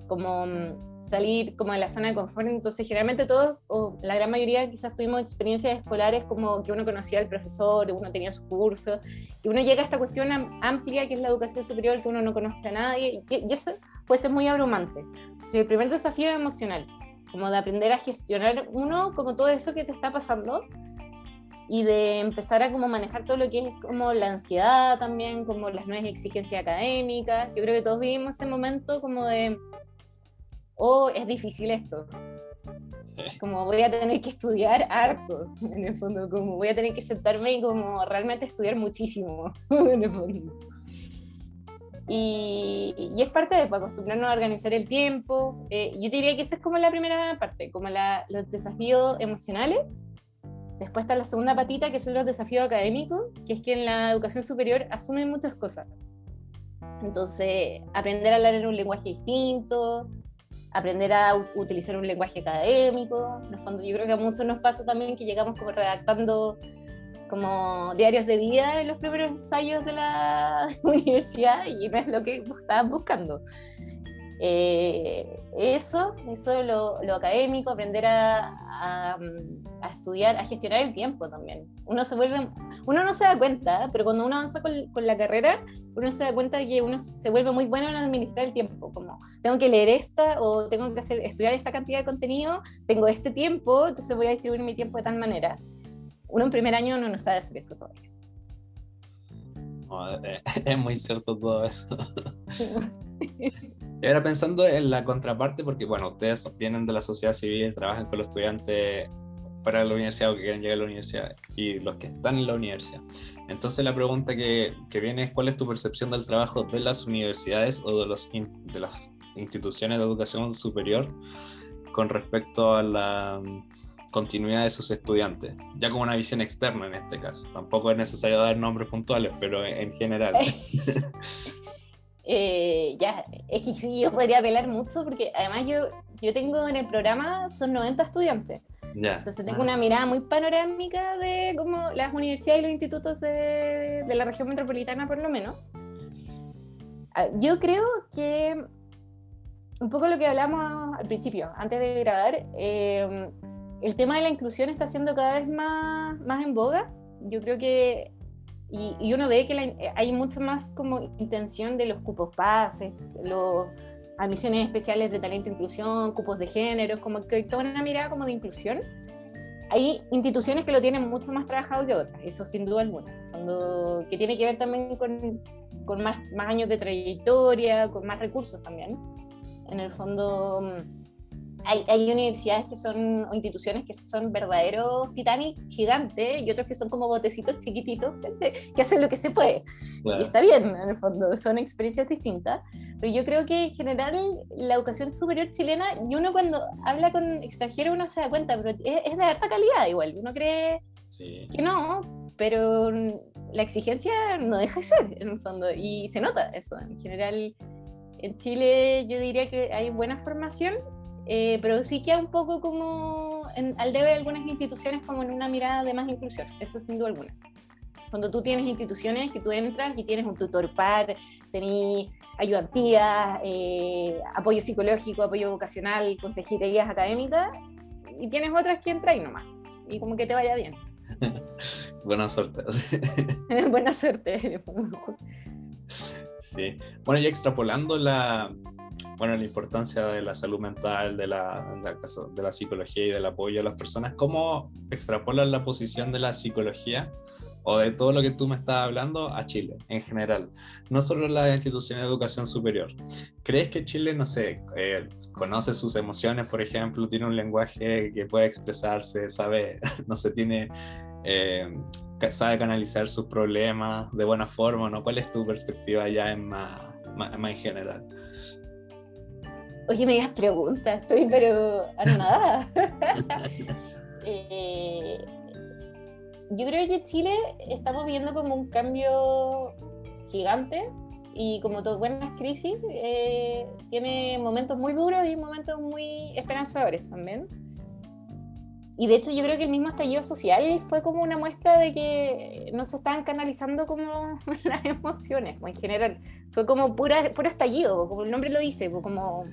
como mm, salir como de la zona de confort. Entonces, generalmente todos, o la gran mayoría, quizás tuvimos experiencias escolares como que uno conocía al profesor, uno tenía su curso, y uno llega a esta cuestión amplia que es la educación superior, que uno no conoce a nadie, y, eso puede ser muy abrumante. el primer desafío es emocional, como de aprender a gestionar uno como todo eso que te está pasando y de empezar a como manejar todo lo que es como la ansiedad también, como las nuevas exigencias académicas. Yo creo que todos vivimos ese momento como de, oh, es difícil esto. [laughs] Como voy a tener que estudiar harto, en el fondo, como voy a tener que sentarme y como realmente estudiar muchísimo, [laughs] en el fondo. Y, y, es parte de acostumbrarnos a organizar el tiempo. Eh, yo diría que esa es como la primera parte, como la, los desafíos emocionales Después está la segunda patita, que son los desafíos académicos, que es que en la educación superior asumen muchas cosas. Entonces, aprender a hablar en un lenguaje distinto, aprender a utilizar un lenguaje académico. En el fondo, yo creo que a muchos nos pasa también que llegamos como redactando como diarios de vida en los primeros ensayos de la [laughs] universidad y no es lo que estaban buscando. Eh, eso, eso lo, lo académico, aprender a, a, estudiar, a gestionar el tiempo también. Uno se vuelve, uno no se da cuenta, pero cuando uno avanza con, con, la carrera, uno se da cuenta de que uno se vuelve muy bueno en administrar el tiempo, como tengo que leer esta o tengo que hacer, estudiar esta cantidad de contenido, tengo este tiempo, entonces voy a distribuir mi tiempo de tal manera. Uno en primer año no, no sabe hacer eso todavía. [laughs] es muy cierto todo eso. [laughs] Ahora pensando en la contraparte, porque bueno, ustedes vienen de la sociedad civil, trabajan con los estudiantes de la universidad o que quieren llegar a la universidad y los que están en la universidad. Entonces la pregunta que, que viene es cuál es tu percepción del trabajo de las universidades o de, los de las instituciones de educación superior con respecto a la mm, continuidad de sus estudiantes, ya como una visión externa en este caso. Tampoco es necesario dar nombres puntuales, pero en general. [laughs] [laughs] Eh, ya, es que sí, yo podría apelar mucho porque además yo, yo tengo en el programa, son 90 estudiantes. Entonces tengo una mirada muy panorámica de como las universidades y los institutos de, de la región metropolitana por lo menos. Ah, yo creo que un poco lo que hablamos al principio, antes de grabar, eh, el tema de la inclusión está siendo cada vez más, más en boga. Yo creo que y, uno ve que eh, hay mucho más como intención de los cupos pases, los admisiones especiales de talento e inclusión, cupos de género, como que hay toda una mirada como de inclusión. Hay instituciones que lo tienen mucho más trabajado que otras, eso sin duda alguna, cuando, que tiene que ver también con, con más, más años de trayectoria, con más recursos también. En el fondo mm, hay, universidades que son, o instituciones que son verdaderos Titanic gigantes y otros que son como botecitos chiquititos [laughs] que hacen lo que se puede. Y está bien, en el fondo, son experiencias distintas. Pero yo creo que en general la educación superior chilena, y uno cuando habla con extranjeros uno se da cuenta, pero es, de alta calidad igual. Uno cree que no, pero la exigencia no deja de ser, en el fondo, y se nota eso. En general, en Chile yo diría que hay buena formación eh, pero sí queda un poco como al debe de algunas instituciones como en una mirada de más inclusión, eso sin duda alguna. Cuando tú tienes instituciones que tú entras y tienes un tutor par, tenés ayudantías, eh, apoyo psicológico, apoyo vocacional, consejerías académicas, y tienes otras que entran y nomás, y como que te vaya bien. [laughs] Buena suerte. [laughs] Buena suerte. [laughs] Sí. Bueno, y extrapolando la, bueno, la importancia de la salud mental, de la, de la psicología y del apoyo a las personas, ¿cómo extrapolas la posición de la psicología o de todo lo que tú me estás hablando a Chile en general, no solo la institución de educación superior. ¿Crees que Chile, no sé, eh, conoce sus emociones, por ejemplo, tiene un lenguaje que puede expresarse, sabe, [laughs] no sé, tiene, eh, sabe canalizar sus problemas de buena forma, ¿no? ¿Cuál es tu perspectiva ya en más, en general? Oye, me digas preguntas, estoy pero nada. [laughs] eh, yo creo que Chile estamos viendo como un cambio gigante y como todas buenas crisis, eh, tiene momentos muy duros y momentos muy esperanzadores también. Y de hecho yo creo que el mismo estallido social fue como una muestra de que no se estaban canalizando como [laughs] las emociones, en general. Fue como pura, puro estallido, como el nombre lo dice, como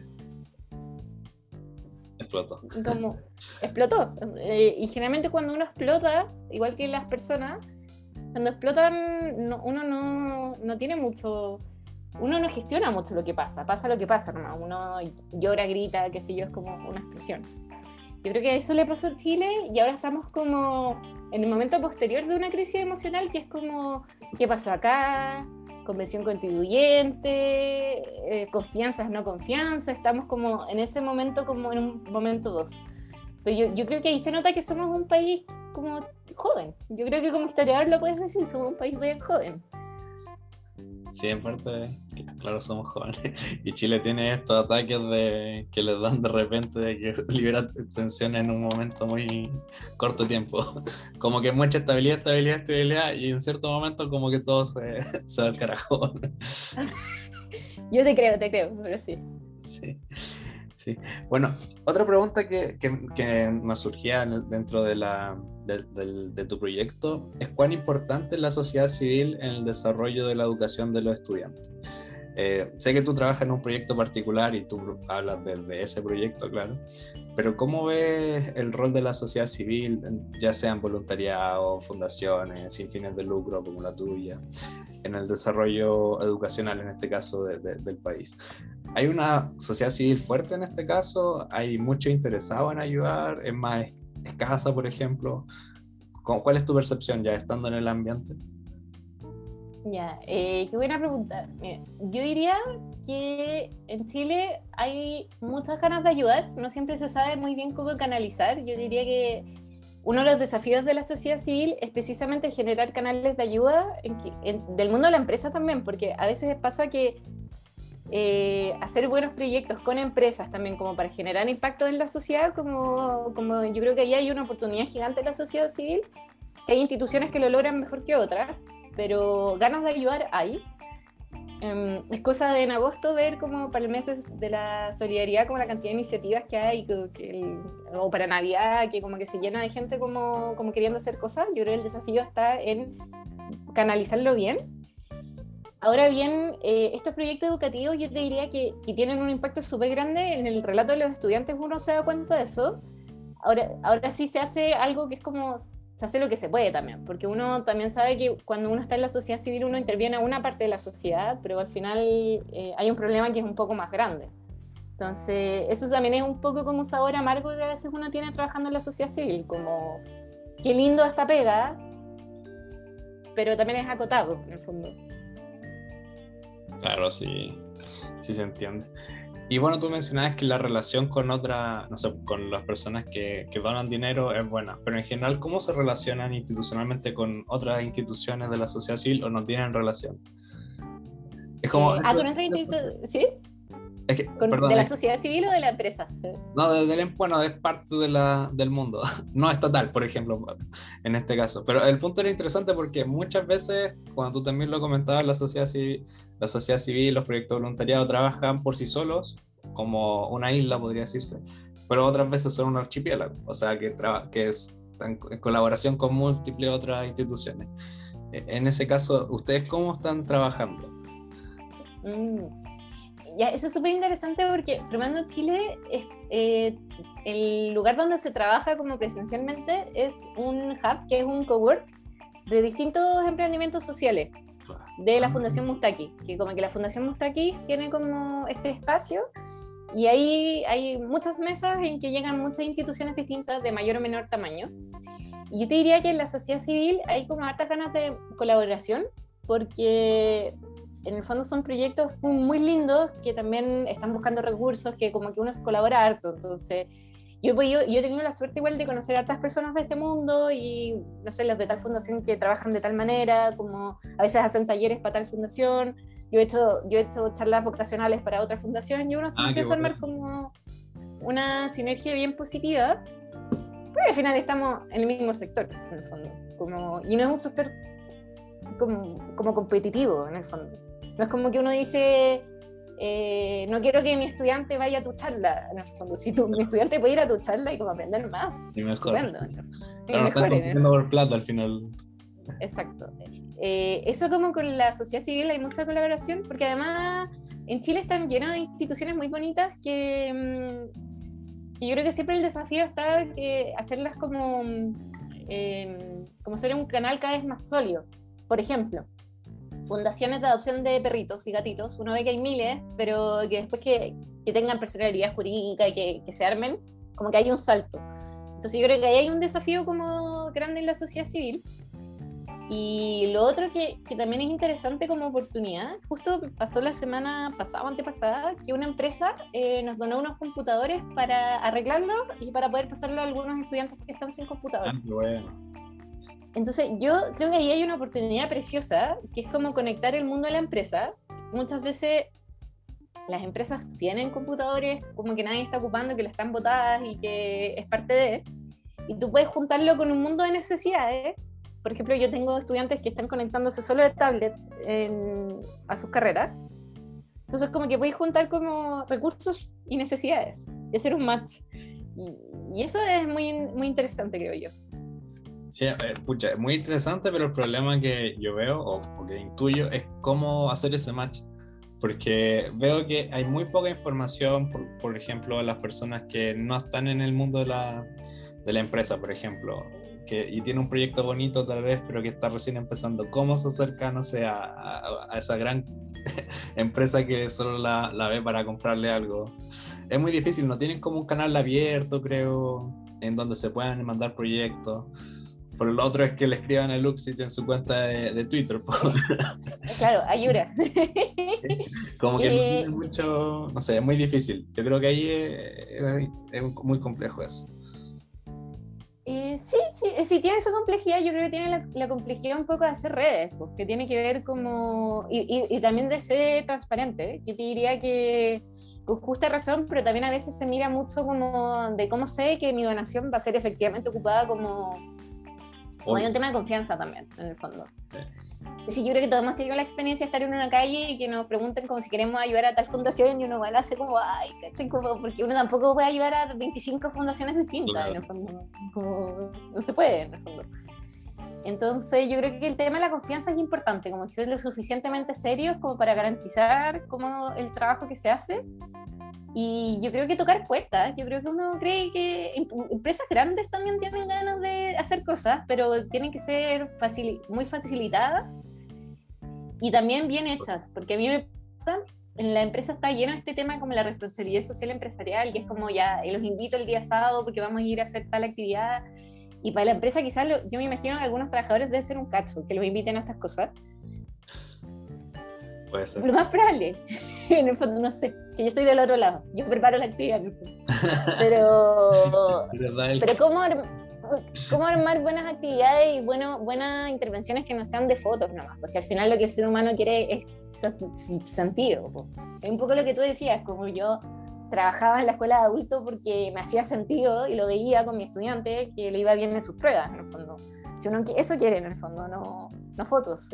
explotó. Como explotó. Eh, y generalmente cuando uno explota, igual que las personas, cuando explotan uno no, no, tiene mucho, uno no gestiona mucho lo que pasa, pasa lo que pasa nomás, uno llora, grita, qué sé yo, es como una explosión. Yo creo que eso le pasó a Chile y ahora estamos como en el momento posterior de una crisis emocional que es como, ¿qué pasó acá? convención constituyente, eh, confianzas, no confianza, estamos como en ese momento como en un momento dos. Pero yo, yo, creo que ahí se nota que somos un país como joven. Yo creo que como historiador lo puedes decir, somos un país bien joven. Sí, en parte, claro, somos jóvenes. [laughs] Y Chile tiene estos ataques de, que les dan de repente de que [laughs] libera tensión en un momento muy corto tiempo. [laughs] Como que mucha estabilidad, estabilidad, estabilidad, y en cierto momento como que todo se, se va al carajo. Yo te creo, te creo, pero sí. Sí. Sí. Bueno, otra pregunta que, que, me surgía dentro de, la, de, tu proyecto es cuán importante es la sociedad civil en el desarrollo de la educación de los estudiantes. Eh, sé que tú trabajas en un proyecto particular y tú hablas de, ese proyecto, claro, pero ¿cómo ves el rol de la sociedad civil, ya sean voluntariado, fundaciones, sin fines de lucro como la tuya, en el desarrollo educacional, en este caso, del país? hay una sociedad civil fuerte en este caso, hay mucho interesado en ayudar, es más escasa, por ejemplo. ¿Cuál es tu percepción ya estando en el ambiente? Ya, eh, qué buena pregunta. yo diría que en Chile hay muchas ganas de ayudar, no siempre se sabe muy bien cómo canalizar. Yo diría que uno de los desafíos de la sociedad civil es precisamente generar canales de ayuda del mundo de la empresa también, porque a veces pasa que eh, hacer buenos proyectos con empresas también como para generar impacto en la sociedad, como, como yo creo que ahí hay una oportunidad gigante en la sociedad civil, que hay instituciones que lo logran mejor que otras, pero ganas de ayudar hay. Em, es cosa de en agosto ver como para el mes de, la solidaridad como la cantidad de iniciativas que hay, o para Navidad, que como que se llena de gente como, como queriendo hacer cosas. Yo creo que el desafío está en canalizarlo bien Ahora bien, eh, estos proyectos educativos yo te diría que, que tienen un impacto súper grande en el relato de los estudiantes, uno se da cuenta de eso. Ahora, ahora sí se hace algo que es como, se hace lo que se puede también, porque uno también sabe que cuando uno está en la sociedad civil uno interviene a una parte de la sociedad, pero al final eh, hay un problema que es un poco más grande. Entonces, eso también es un poco como un sabor amargo que a veces uno tiene trabajando en la sociedad civil, como, qué lindo esta pega, pero también es acotado en el fondo. Claro, sí, sí se entiende. Y bueno, tú mencionabas que la relación con otra, no sé, con las personas que, que, donan dinero es buena, pero en general, ¿cómo se relacionan institucionalmente con otras instituciones de la sociedad civil o no tienen relación? Es como... Eh, ah, con otras instituciones, ¿sí? ¿De la sociedad civil o de la empresa? No, de, bueno, es parte de la, del mundo, [laughs] no estatal, por ejemplo, en este caso. Pero el punto era interesante porque muchas veces, cuando tú también lo comentabas, la sociedad civil, la sociedad civil los proyectos de voluntariado trabajan por sí solos, como una isla, podría decirse, pero otras veces son un archipiélago, o sea, que, que es en colaboración con múltiples otras instituciones. E, en ese caso, ¿ustedes cómo están trabajando? Mm ya, eso es súper interesante porque Formando Chile, es, eh, el lugar donde se trabaja como presencialmente es un hub, que es un cowork de distintos emprendimientos sociales. de la Fundación Mustaki, que como que la Fundación Mustaki tiene como este espacio y ahí hay muchas mesas en que llegan muchas instituciones distintas de mayor o menor tamaño. Y yo te diría que en la sociedad civil hay como hartas ganas de colaboración, porque en el fondo son proyectos muy lindos que también están buscando recursos, que como que uno se colabora harto. Entonces, yo, yo, yo he tenido la suerte igual de conocer a hartas personas de este mundo y, no sé, las de tal fundación que trabajan de tal manera, como a veces hacen talleres para tal fundación. Yo he hecho, yo he hecho charlas vocacionales para otra fundación y uno se ah, empieza a armar como una sinergia bien positiva. Pero al final estamos en el mismo sector, en el fondo. Como, y no es un sector como, como competitivo, en el fondo. No es como que uno dice, eh, no quiero que mi estudiante vaya a tu charla, en el fondo. Si tu, mi estudiante puede ir a tu charla y como aprender más. Y mejor. Estupendo, por plata al final. Exacto. Eh, eso como con la sociedad civil hay mucha colaboración, porque además en Chile están llenos de instituciones muy bonitas que, mm, yo creo que siempre el desafío está que hacerlas como, eh, como ser un canal cada vez más sólido. Por ejemplo, fundaciones de adopción de perritos y gatitos, uno ve que hay miles, pero que después que, que tengan personalidad jurídica y que, que, se armen, como que hay un salto. Entonces yo creo que ahí hay un desafío como grande en la sociedad civil, y lo otro que, que, también es interesante como oportunidad, justo pasó la semana pasada o antepasada, que una empresa eh, nos donó unos computadores para arreglarlos y para poder pasarlo a algunos estudiantes que están sin computador. Ah, bueno. Entonces yo creo que ahí hay una oportunidad preciosa, que es como conectar el mundo a la empresa. Muchas veces las empresas tienen computadores como que nadie está ocupando, que lo están botadas y que es parte de... Y tú puedes juntarlo con un mundo de necesidades por ejemplo, yo tengo estudiantes que están conectándose solo de tablet a sus carreras. Entonces, como que podéis juntar como recursos y necesidades y hacer un match. Y, eso es muy, muy interesante, creo yo. Sí, eh, pucha, es muy interesante, pero el problema que yo veo o, que intuyo es cómo hacer ese match. Porque veo que hay muy poca información, por, por ejemplo, a las personas que no están en el mundo de la, de la empresa, por ejemplo y tiene un proyecto bonito tal vez, pero que está recién empezando, ¿cómo se acerca, no sé, a, esa gran [laughs] empresa que solo la, la, ve para comprarle algo? Es muy difícil, no tienen como un canal abierto, creo, en donde se puedan mandar proyectos. Por el otro es que le escriban a Luxich en su cuenta de, Twitter. [laughs] Claro, ayuda. [laughs] Como que no tiene eh, mucho, no sé, es muy difícil. Yo creo que ahí es muy complejo eso. Eh, sí, sí, eh, sí, tiene su complejidad. Yo creo que tiene la, complejidad un poco de hacer redes, pues, que tiene que ver como. Y, también de ser transparente. Yo te diría que con justa razón, pero también a veces se mira mucho como de cómo sé que mi donación va a ser efectivamente ocupada como. Como hay un tema de confianza también, en el fondo. Sí sí, yo creo que todos hemos tenido la experiencia de estar en una calle y que nos pregunten como si queremos ayudar a tal fundación y uno va a hace como, ay, como, porque uno tampoco puede ayudar a 25 fundaciones distintas, en el fondo, como, no se puede, en el fondo. Entonces yo creo que el tema de la confianza es importante, como ser lo suficientemente serios como para garantizar como el trabajo que se hace. Y yo creo que tocar puertas, yo creo que uno cree que em, empresas grandes también tienen ganas de hacer cosas, pero tienen que ser muy facilitadas y también bien hechas, porque a mí me pasa, en la empresa está lleno este tema como la responsabilidad social empresarial, que es como ya, los invito el día sábado porque vamos a ir a hacer tal actividad, y para la empresa quizás yo me imagino que algunos trabajadores deben ser un cacho, que los inviten a estas cosas. Puede ser. Pero más probable, [laughs] en el fondo no sé, que yo estoy del otro lado, yo preparo la actividad [laughs] Pero, pero ¿cómo, cómo armar buenas actividades y bueno, buenas intervenciones que no sean de fotos nomás. O sea, al final lo que el ser humano quiere es sentido. Es un poco lo que tú decías, como yo trabajaba en la escuela de adulto porque me hacía sentido y lo veía con mi estudiante que le iba bien en sus pruebas, en el fondo. Si uno, eso quiere en el fondo, no, no fotos.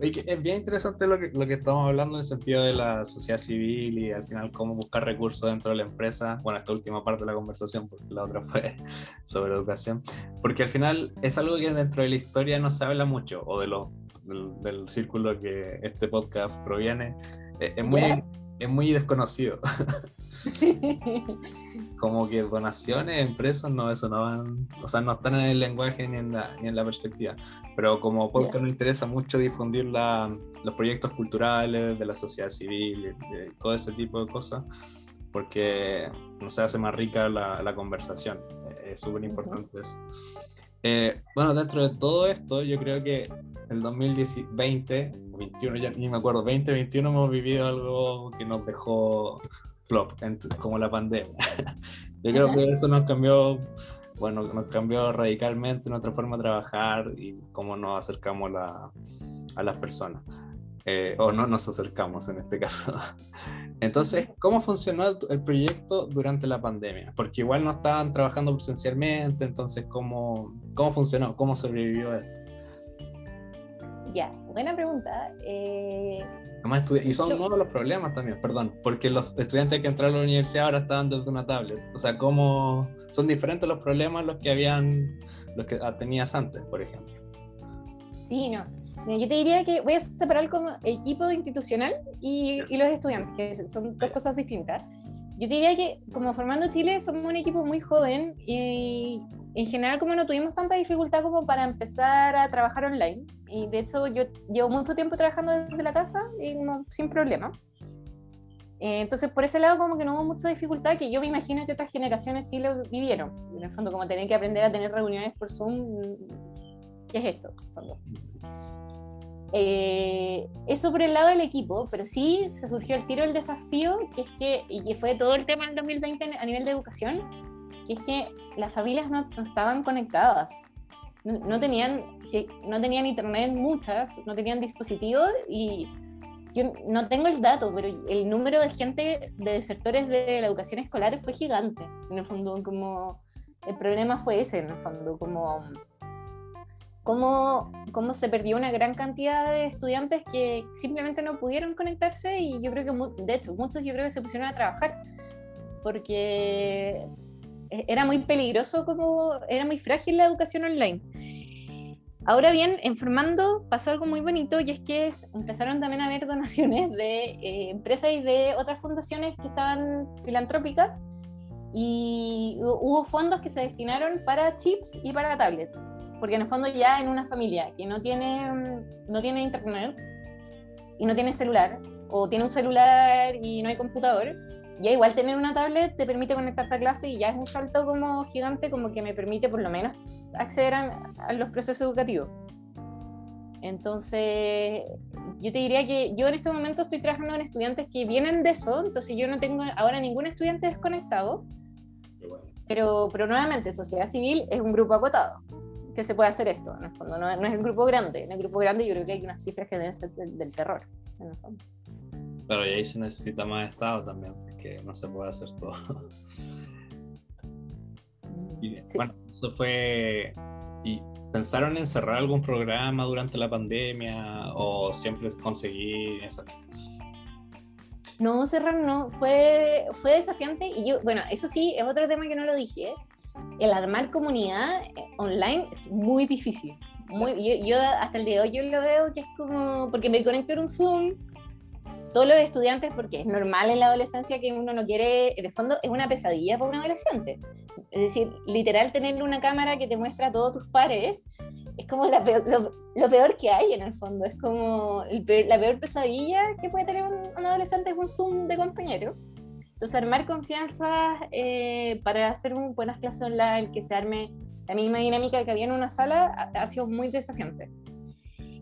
Oye, es bien interesante lo que, lo que estamos hablando en el sentido de la sociedad civil y al final cómo buscar recursos dentro de la empresa. Bueno, esta última parte de la conversación, porque la otra fue [laughs] sobre educación. Porque al final es algo que dentro de la historia no se habla mucho, o de lo, del, círculo que este podcast proviene. Es, muy, es muy desconocido. [laughs] [laughs] como que donaciones, empresas, no, eso no van, o sea, no están en el lenguaje ni en la, ni en la perspectiva. Pero como podcast me interesa mucho difundir la, los proyectos culturales de la sociedad civil, de, todo ese tipo de cosas, porque no se hace más rica la, la conversación. Es súper importante eso. Eh, bueno, dentro de todo esto, yo creo que el 2020, 21, ya ni me acuerdo, 2021 hemos vivido algo que nos dejó flop, como la pandemia. [laughs] Yo creo que eso nos cambió, bueno, nos cambió radicalmente nuestra forma de trabajar y cómo nos acercamos a las personas. Eh, o no nos acercamos en este caso. [laughs] Entonces, ¿cómo funcionó el proyecto durante la pandemia? Porque igual no estaban trabajando presencialmente, entonces, ¿cómo, cómo funcionó? ¿Cómo sobrevivió esto? Ya, buena pregunta. Eh, y son uno de los problemas también, perdón, porque los estudiantes que entraron a la universidad ahora estaban desde una tablet. O sea, ¿cómo son diferentes los problemas los que habían, los que tenías antes, por ejemplo? Sí, no. Yo te diría que voy a separar como equipo institucional y, y los estudiantes, que son dos cosas distintas. Yo diría que como Formando Chile somos un equipo muy joven y en general como no tuvimos tanta dificultad como para empezar a trabajar online. Y de hecho yo llevo mucho tiempo trabajando desde la casa y sin problema. Eh, entonces por ese lado como que no hubo mucha dificultad que yo me imagino que otras generaciones sí lo vivieron. En el fondo como tener que aprender a tener reuniones por Zoom, ¿qué es esto? Eh, eso por el lado del equipo, pero sí se surgió el tiro el desafío, que es que, y que fue todo el tema en 2020 a nivel de educación, que es que las familias no, estaban conectadas, no, tenían, no tenían internet muchas, no tenían dispositivos y yo no tengo el dato, pero el número de gente, de desertores de la educación escolar fue gigante, en el fondo, como el problema fue ese, en el fondo, como cómo, cómo se perdió una gran cantidad de estudiantes que simplemente no pudieron conectarse y yo creo que, de hecho, muchos yo creo que se pusieron a trabajar porque e, era muy peligroso, como era muy frágil la educación online. Ahora bien, en Formando pasó algo muy bonito y es que empezaron también a haber [laughs] donaciones de eh, empresas y de otras fundaciones que estaban filantrópicas y hubo fondos que se destinaron para chips y para tablets porque en el fondo ya en una familia que no tiene, mm, no tiene internet y no tiene celular, o tiene un celular y no hay computador, ya igual tener una tablet te permite conectarte a clase y ya es un salto como gigante, como que me permite por lo menos acceder a, los procesos educativos. Entonces, yo te diría que yo en este momento estoy trabajando con estudiantes que vienen de eso, entonces yo no tengo ahora ningún estudiante desconectado, pero, pero nuevamente, sociedad civil es un grupo acotado que se puede hacer esto, en el fondo. No, no, es el grupo grande. En el grupo grande yo creo que hay unas cifras que deben ser del, terror, en el fondo. Claro, y ahí se necesita más Estado también, porque no se puede hacer todo. y, Bueno, eso fue... ¿Y pensaron en cerrar algún programa durante la pandemia o siempre conseguí eso? No, cerrar no, fue, fue desafiante y yo, bueno, eso sí, es otro tema que no lo dije, el armar comunidad eh, online es muy difícil. Muy, yo, hasta el día de hoy yo lo veo que es como, porque me conecto en un Zoom, todos los estudiantes, porque es normal en la adolescencia que uno no quiere, el fondo es una pesadilla para un adolescente. Es decir, literal tener una cámara que te muestra a todos tus pares es como lo, peor que hay en el fondo, es como la peor pesadilla que puede tener un, un adolescente es un Zoom de compañero. Entonces, armar confianza eh, para hacer buenas clases online, que se arme la misma dinámica que había en una sala, ha, sido muy desafiante.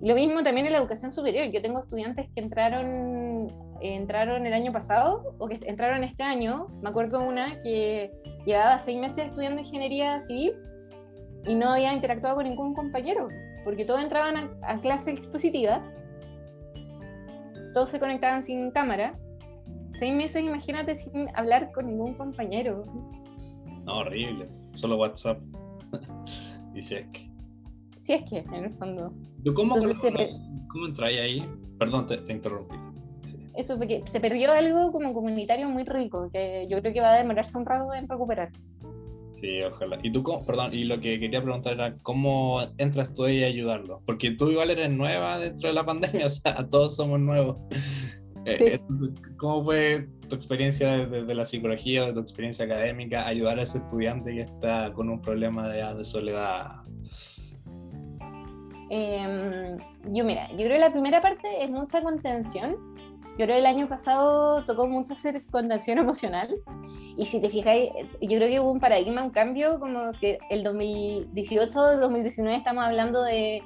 lo mismo también en la educación superior. Yo tengo estudiantes que entraron, entraron el año pasado o que entraron este año. Me acuerdo una que llevaba seis meses estudiando ingeniería civil y no había interactuado con ningún compañero, porque todos entraban a, a clase expositiva, todos se conectaban sin cámara seis meses, imagínate, sin hablar con ningún compañero. No, horrible. Solo WhatsApp. [laughs] Dice es que. Sí, es que, en el fondo. cómo, cómo, ahí? Perdón, te, interrumpí. Eso, porque se perdió algo como comunitario muy rico, que yo creo que va a demorarse un rato en recuperar. Sí, ojalá. Y tú, perdón, y lo que quería preguntar era, ¿cómo entras tú ahí a ayudarlo? Porque tú igual eres nueva dentro de la pandemia, [laughs] o sea, todos somos nuevos. Eh, ¿Cómo fue tu experiencia desde la psicología, de tu experiencia académica, ayudar a ese estudiante que está con un problema de, de soledad? Em, yo mira, yo creo que la primera parte es mucha contención. Yo creo que el año pasado tocó mucho hacer contención emocional. Y si te fijáis, yo creo que hubo un paradigma, un cambio, como si el 2018, 2019 estamos hablando de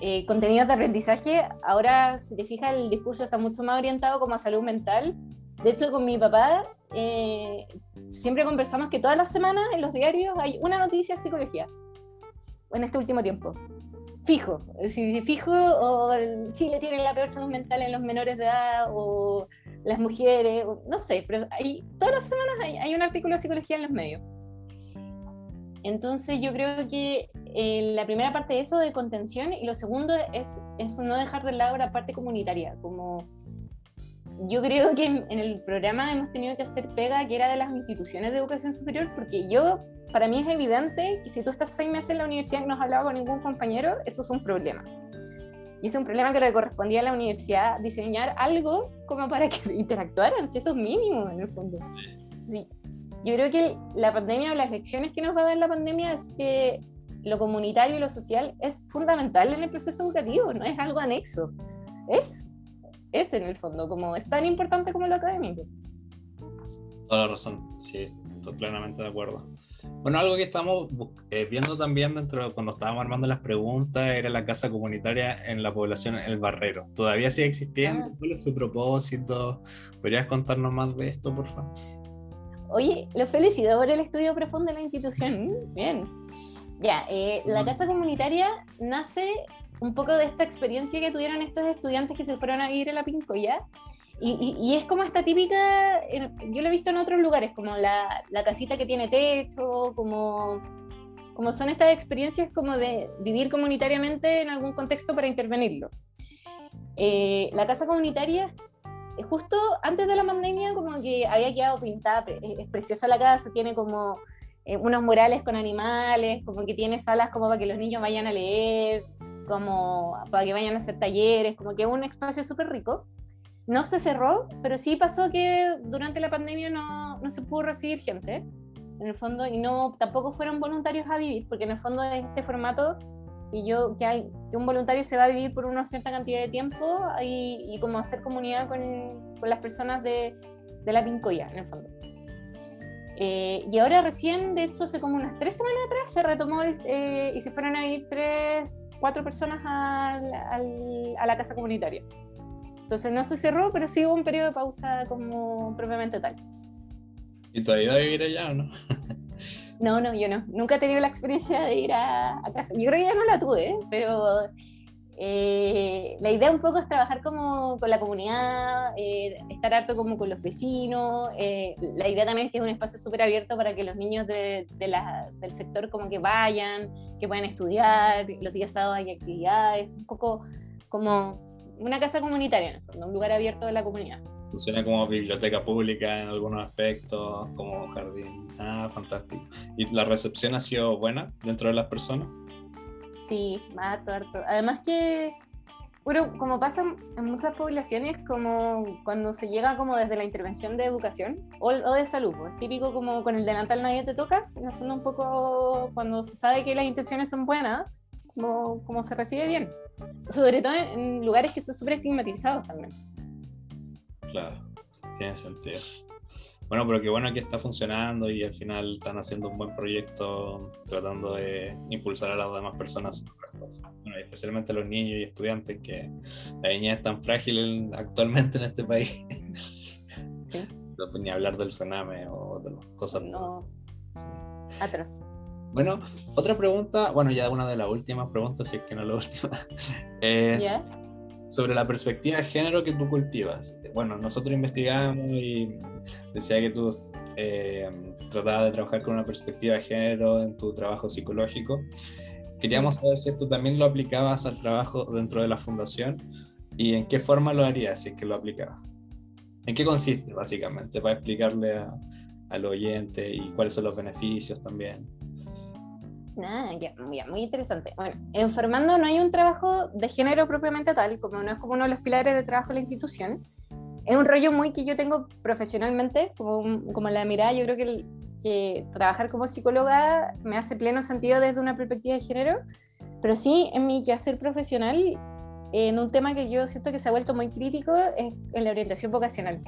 eh, contenidos de aprendizaje. Ahora, si te fijas, el discurso está mucho más orientado como a salud mental. De hecho, con mi papá eh, siempre conversamos que todas las semanas en los diarios hay una noticia de psicología en este último tiempo fijo. Si, fijo, o Chile tiene la peor salud mental en los menores de edad, o las mujeres, no sé, pero hay, todas las semanas hay, un artículo de psicología en los medios. Entonces yo creo que eh, la primera parte es eso de contención y lo segundo es, es no dejar de lado la parte comunitaria, como yo creo que en, el programa hemos tenido que hacer pega que era de las instituciones de educación superior, porque yo, para mí es evidente que si tú estás seis meses en la universidad y no has hablado con ningún compañero, eso es un problema. Y es un problema que le correspondía a la universidad diseñar algo como para que [laughs] interactuaran, si eso es mínimo en el fondo. Sí. Yo creo que la pandemia o las lecciones que nos va a dar la pandemia es que lo comunitario y lo social es fundamental en el proceso educativo, no es algo anexo. Es es en el fondo, como es tan importante como lo académico. Toda la razón, sí, estoy plenamente de acuerdo. Bueno, algo que estamos eh, viendo también dentro, cuando estábamos armando las preguntas, era la casa comunitaria en la población El Barrero. ¿Todavía sigue existiendo? Ah. ¿Cuál es su propósito? ¿Podrías contarnos más de esto, por favor? Oye, lo felicito por el estudio profundo de la institución. Bien. Ya, eh, la casa comunitaria nace un poco de esta experiencia que tuvieron estos estudiantes que se fueron a vivir a la Pincoya. Y, y, es como esta típica, yo lo he visto en otros lugares, como la, la, casita que tiene techo, como, como son estas experiencias como de vivir comunitariamente en algún contexto para intervenirlo. Eh, la casa comunitaria, justo antes de la pandemia, como que había quedado pintada, es preciosa la casa, tiene como eh, unos murales con animales, como que tiene salas como para que los niños vayan a leer, como para que vayan a hacer talleres, como que un espacio súper rico. No se cerró, pero sí pasó que durante la pandemia no, no, se pudo recibir gente, en el fondo, y no tampoco fueron voluntarios a vivir, porque en el fondo este formato y yo, que, hay, que un voluntario se va a vivir por una cierta cantidad de tiempo y, y como hacer comunidad con, con las personas de, de, la Pincoya, en el fondo. Eh, y ahora recién, de hecho, hace como unas tres semanas atrás, se retomó eh, y se fueron a ir tres cuatro personas a la casa comunitaria. Entonces no se cerró, pero sí hubo un periodo de pausa como propiamente tal. ¿Y tú has ido a vivir allá o no? [laughs] no, no, yo no. Nunca he tenido la experiencia de ir a, casa. Yo creo que ya no la tuve, pero eh, la idea un poco es trabajar como con la comunidad, eh, estar harto como con los vecinos. Eh, la idea también es que es un espacio súper abierto para que los niños de, del sector como que vayan, que puedan estudiar, los días sábados hay actividades, un poco como una casa comunitaria, un lugar abierto de la comunidad. Funciona como biblioteca pública en algunos aspectos, como jardín. Ah, fantástico. ¿Y la recepción ha sido buena dentro de las personas? Sí, harto, harto. Además que, bueno, como pasa en muchas poblaciones, como cuando se llega como desde la intervención de educación o, de salud, pues, es típico como con el delantal nadie te toca, en el un poco cuando se sabe que las intenciones son buenas, como, como se recibe bien. Sobre todo en lugares que son súper estigmatizados también. Claro, tiene sentido. Bueno, pero qué bueno que está funcionando y al final están haciendo un buen proyecto tratando de impulsar a las demás personas. Bueno, especialmente los niños y estudiantes, que la niñez es tan frágil actualmente en este país. [laughs] Sí. ni hablar del Sename o de las cosas. No. Atrás. Bueno, otra pregunta, bueno, ya una de las últimas preguntas, si es que no la última, [laughs] es sobre la perspectiva de género que tú cultivas. Bueno, nosotros investigamos y decía que tú eh, tratabas de trabajar con una perspectiva de género en tu trabajo psicológico. Queríamos saber si tú también lo aplicabas al trabajo dentro de la fundación y en qué forma lo harías si es que lo aplicabas. ¿En qué consiste, básicamente, para explicarle al oyente y cuáles son los beneficios también? Ah, ya, muy interesante. Bueno, en Formando no hay un trabajo de género propiamente tal, como no es como uno de los pilares de trabajo de la institución, es un rollo muy que yo tengo profesionalmente, como, como la mirada, yo creo que, que trabajar como psicóloga me hace pleno sentido desde una perspectiva de género, pero sí en mi quehacer profesional, en un tema que yo siento que se ha vuelto muy crítico, es en la orientación vocacional.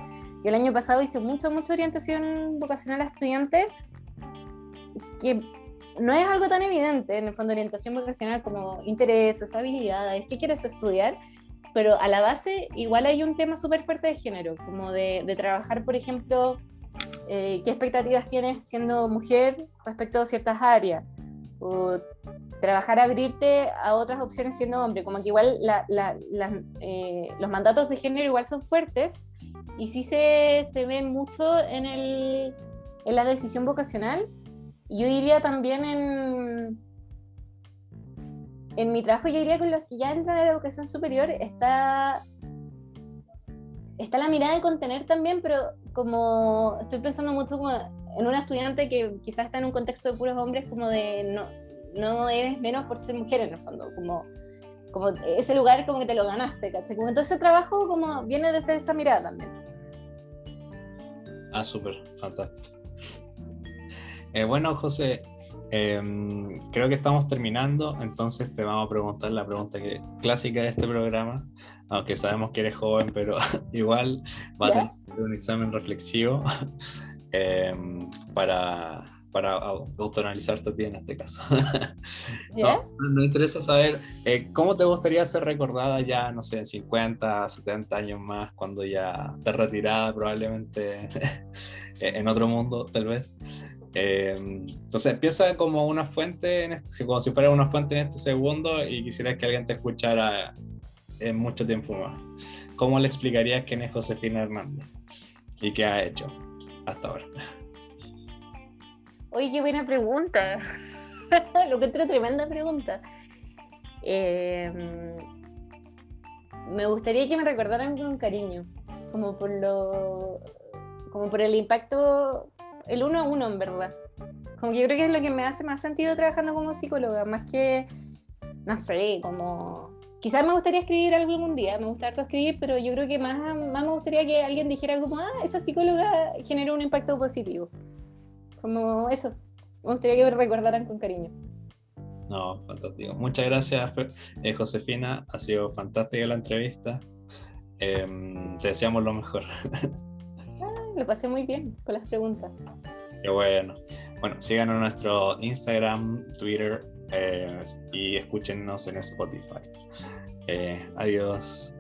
Yo el año pasado hice mucha, mucha orientación vocacional a estudiantes, que no es algo tan evidente en el fondo orientación vocacional como intereses, habilidades, qué quieres estudiar, pero a la base igual hay un tema súper fuerte de género, como de, de trabajar, por ejemplo, eh, qué expectativas tienes siendo mujer respecto a ciertas áreas, o trabajar abrirte a otras opciones siendo hombre, como que igual la, la, eh, los mandatos de género igual son fuertes y sí se, se ven mucho en, el, en la decisión vocacional. Yo diría también en, en mi trabajo, yo diría con los que ya entran a la educación superior, está, está la mirada de contener también, pero como estoy pensando mucho como en una estudiante que quizás está en un contexto de puros hombres, como de no, no eres menos por ser mujer en el fondo, como, como ese lugar como que te lo ganaste, ¿cachai? Entonces ese trabajo como viene desde esa mirada también. Ah, súper, fantástico. Eh, bueno, José, em, creo que estamos terminando, entonces te vamos a preguntar la pregunta que, clásica de este programa, aunque sabemos que eres joven, pero [laughs] igual va a tener un examen reflexivo [laughs] em, para, para autoanalizarte a ti en este caso. [laughs] no, nos interesa saber eh, cómo te gustaría ser recordada ya, no sé, en 50, 70 años más, cuando ya estés retirada probablemente en otro mundo, tal vez. Eh, entonces empieza como una fuente, en este, como si fuera una fuente en este segundo y quisieras que alguien te escuchara en mucho tiempo más. ¿Cómo le explicarías quién es Josefina Hernández y qué ha hecho hasta ahora? Oye, qué buena pregunta. [laughs] Lo que otra tremenda pregunta. Em, me gustaría que me recordaran con cariño, como por lo, como por el impacto, el uno a uno en verdad. Como que yo creo que es lo que me hace más sentido trabajando como psicóloga, más que, no sé, como quizás me gustaría escribir algo algún día, me gusta harto escribir, pero yo creo que más, más me gustaría que alguien dijera como, ah, esa psicóloga generó un impacto positivo. Como eso. Me gustaría que me recordaran con cariño. No, fantástico. Muchas gracias, eh, Josefina. Ha sido fantástica la entrevista. Em, te deseamos lo mejor. [laughs] Lo pasé muy bien con las preguntas. Qué bueno. Bueno, síganos en nuestro Instagram, Twitter eh, y escúchenos en Spotify. Eh, adiós.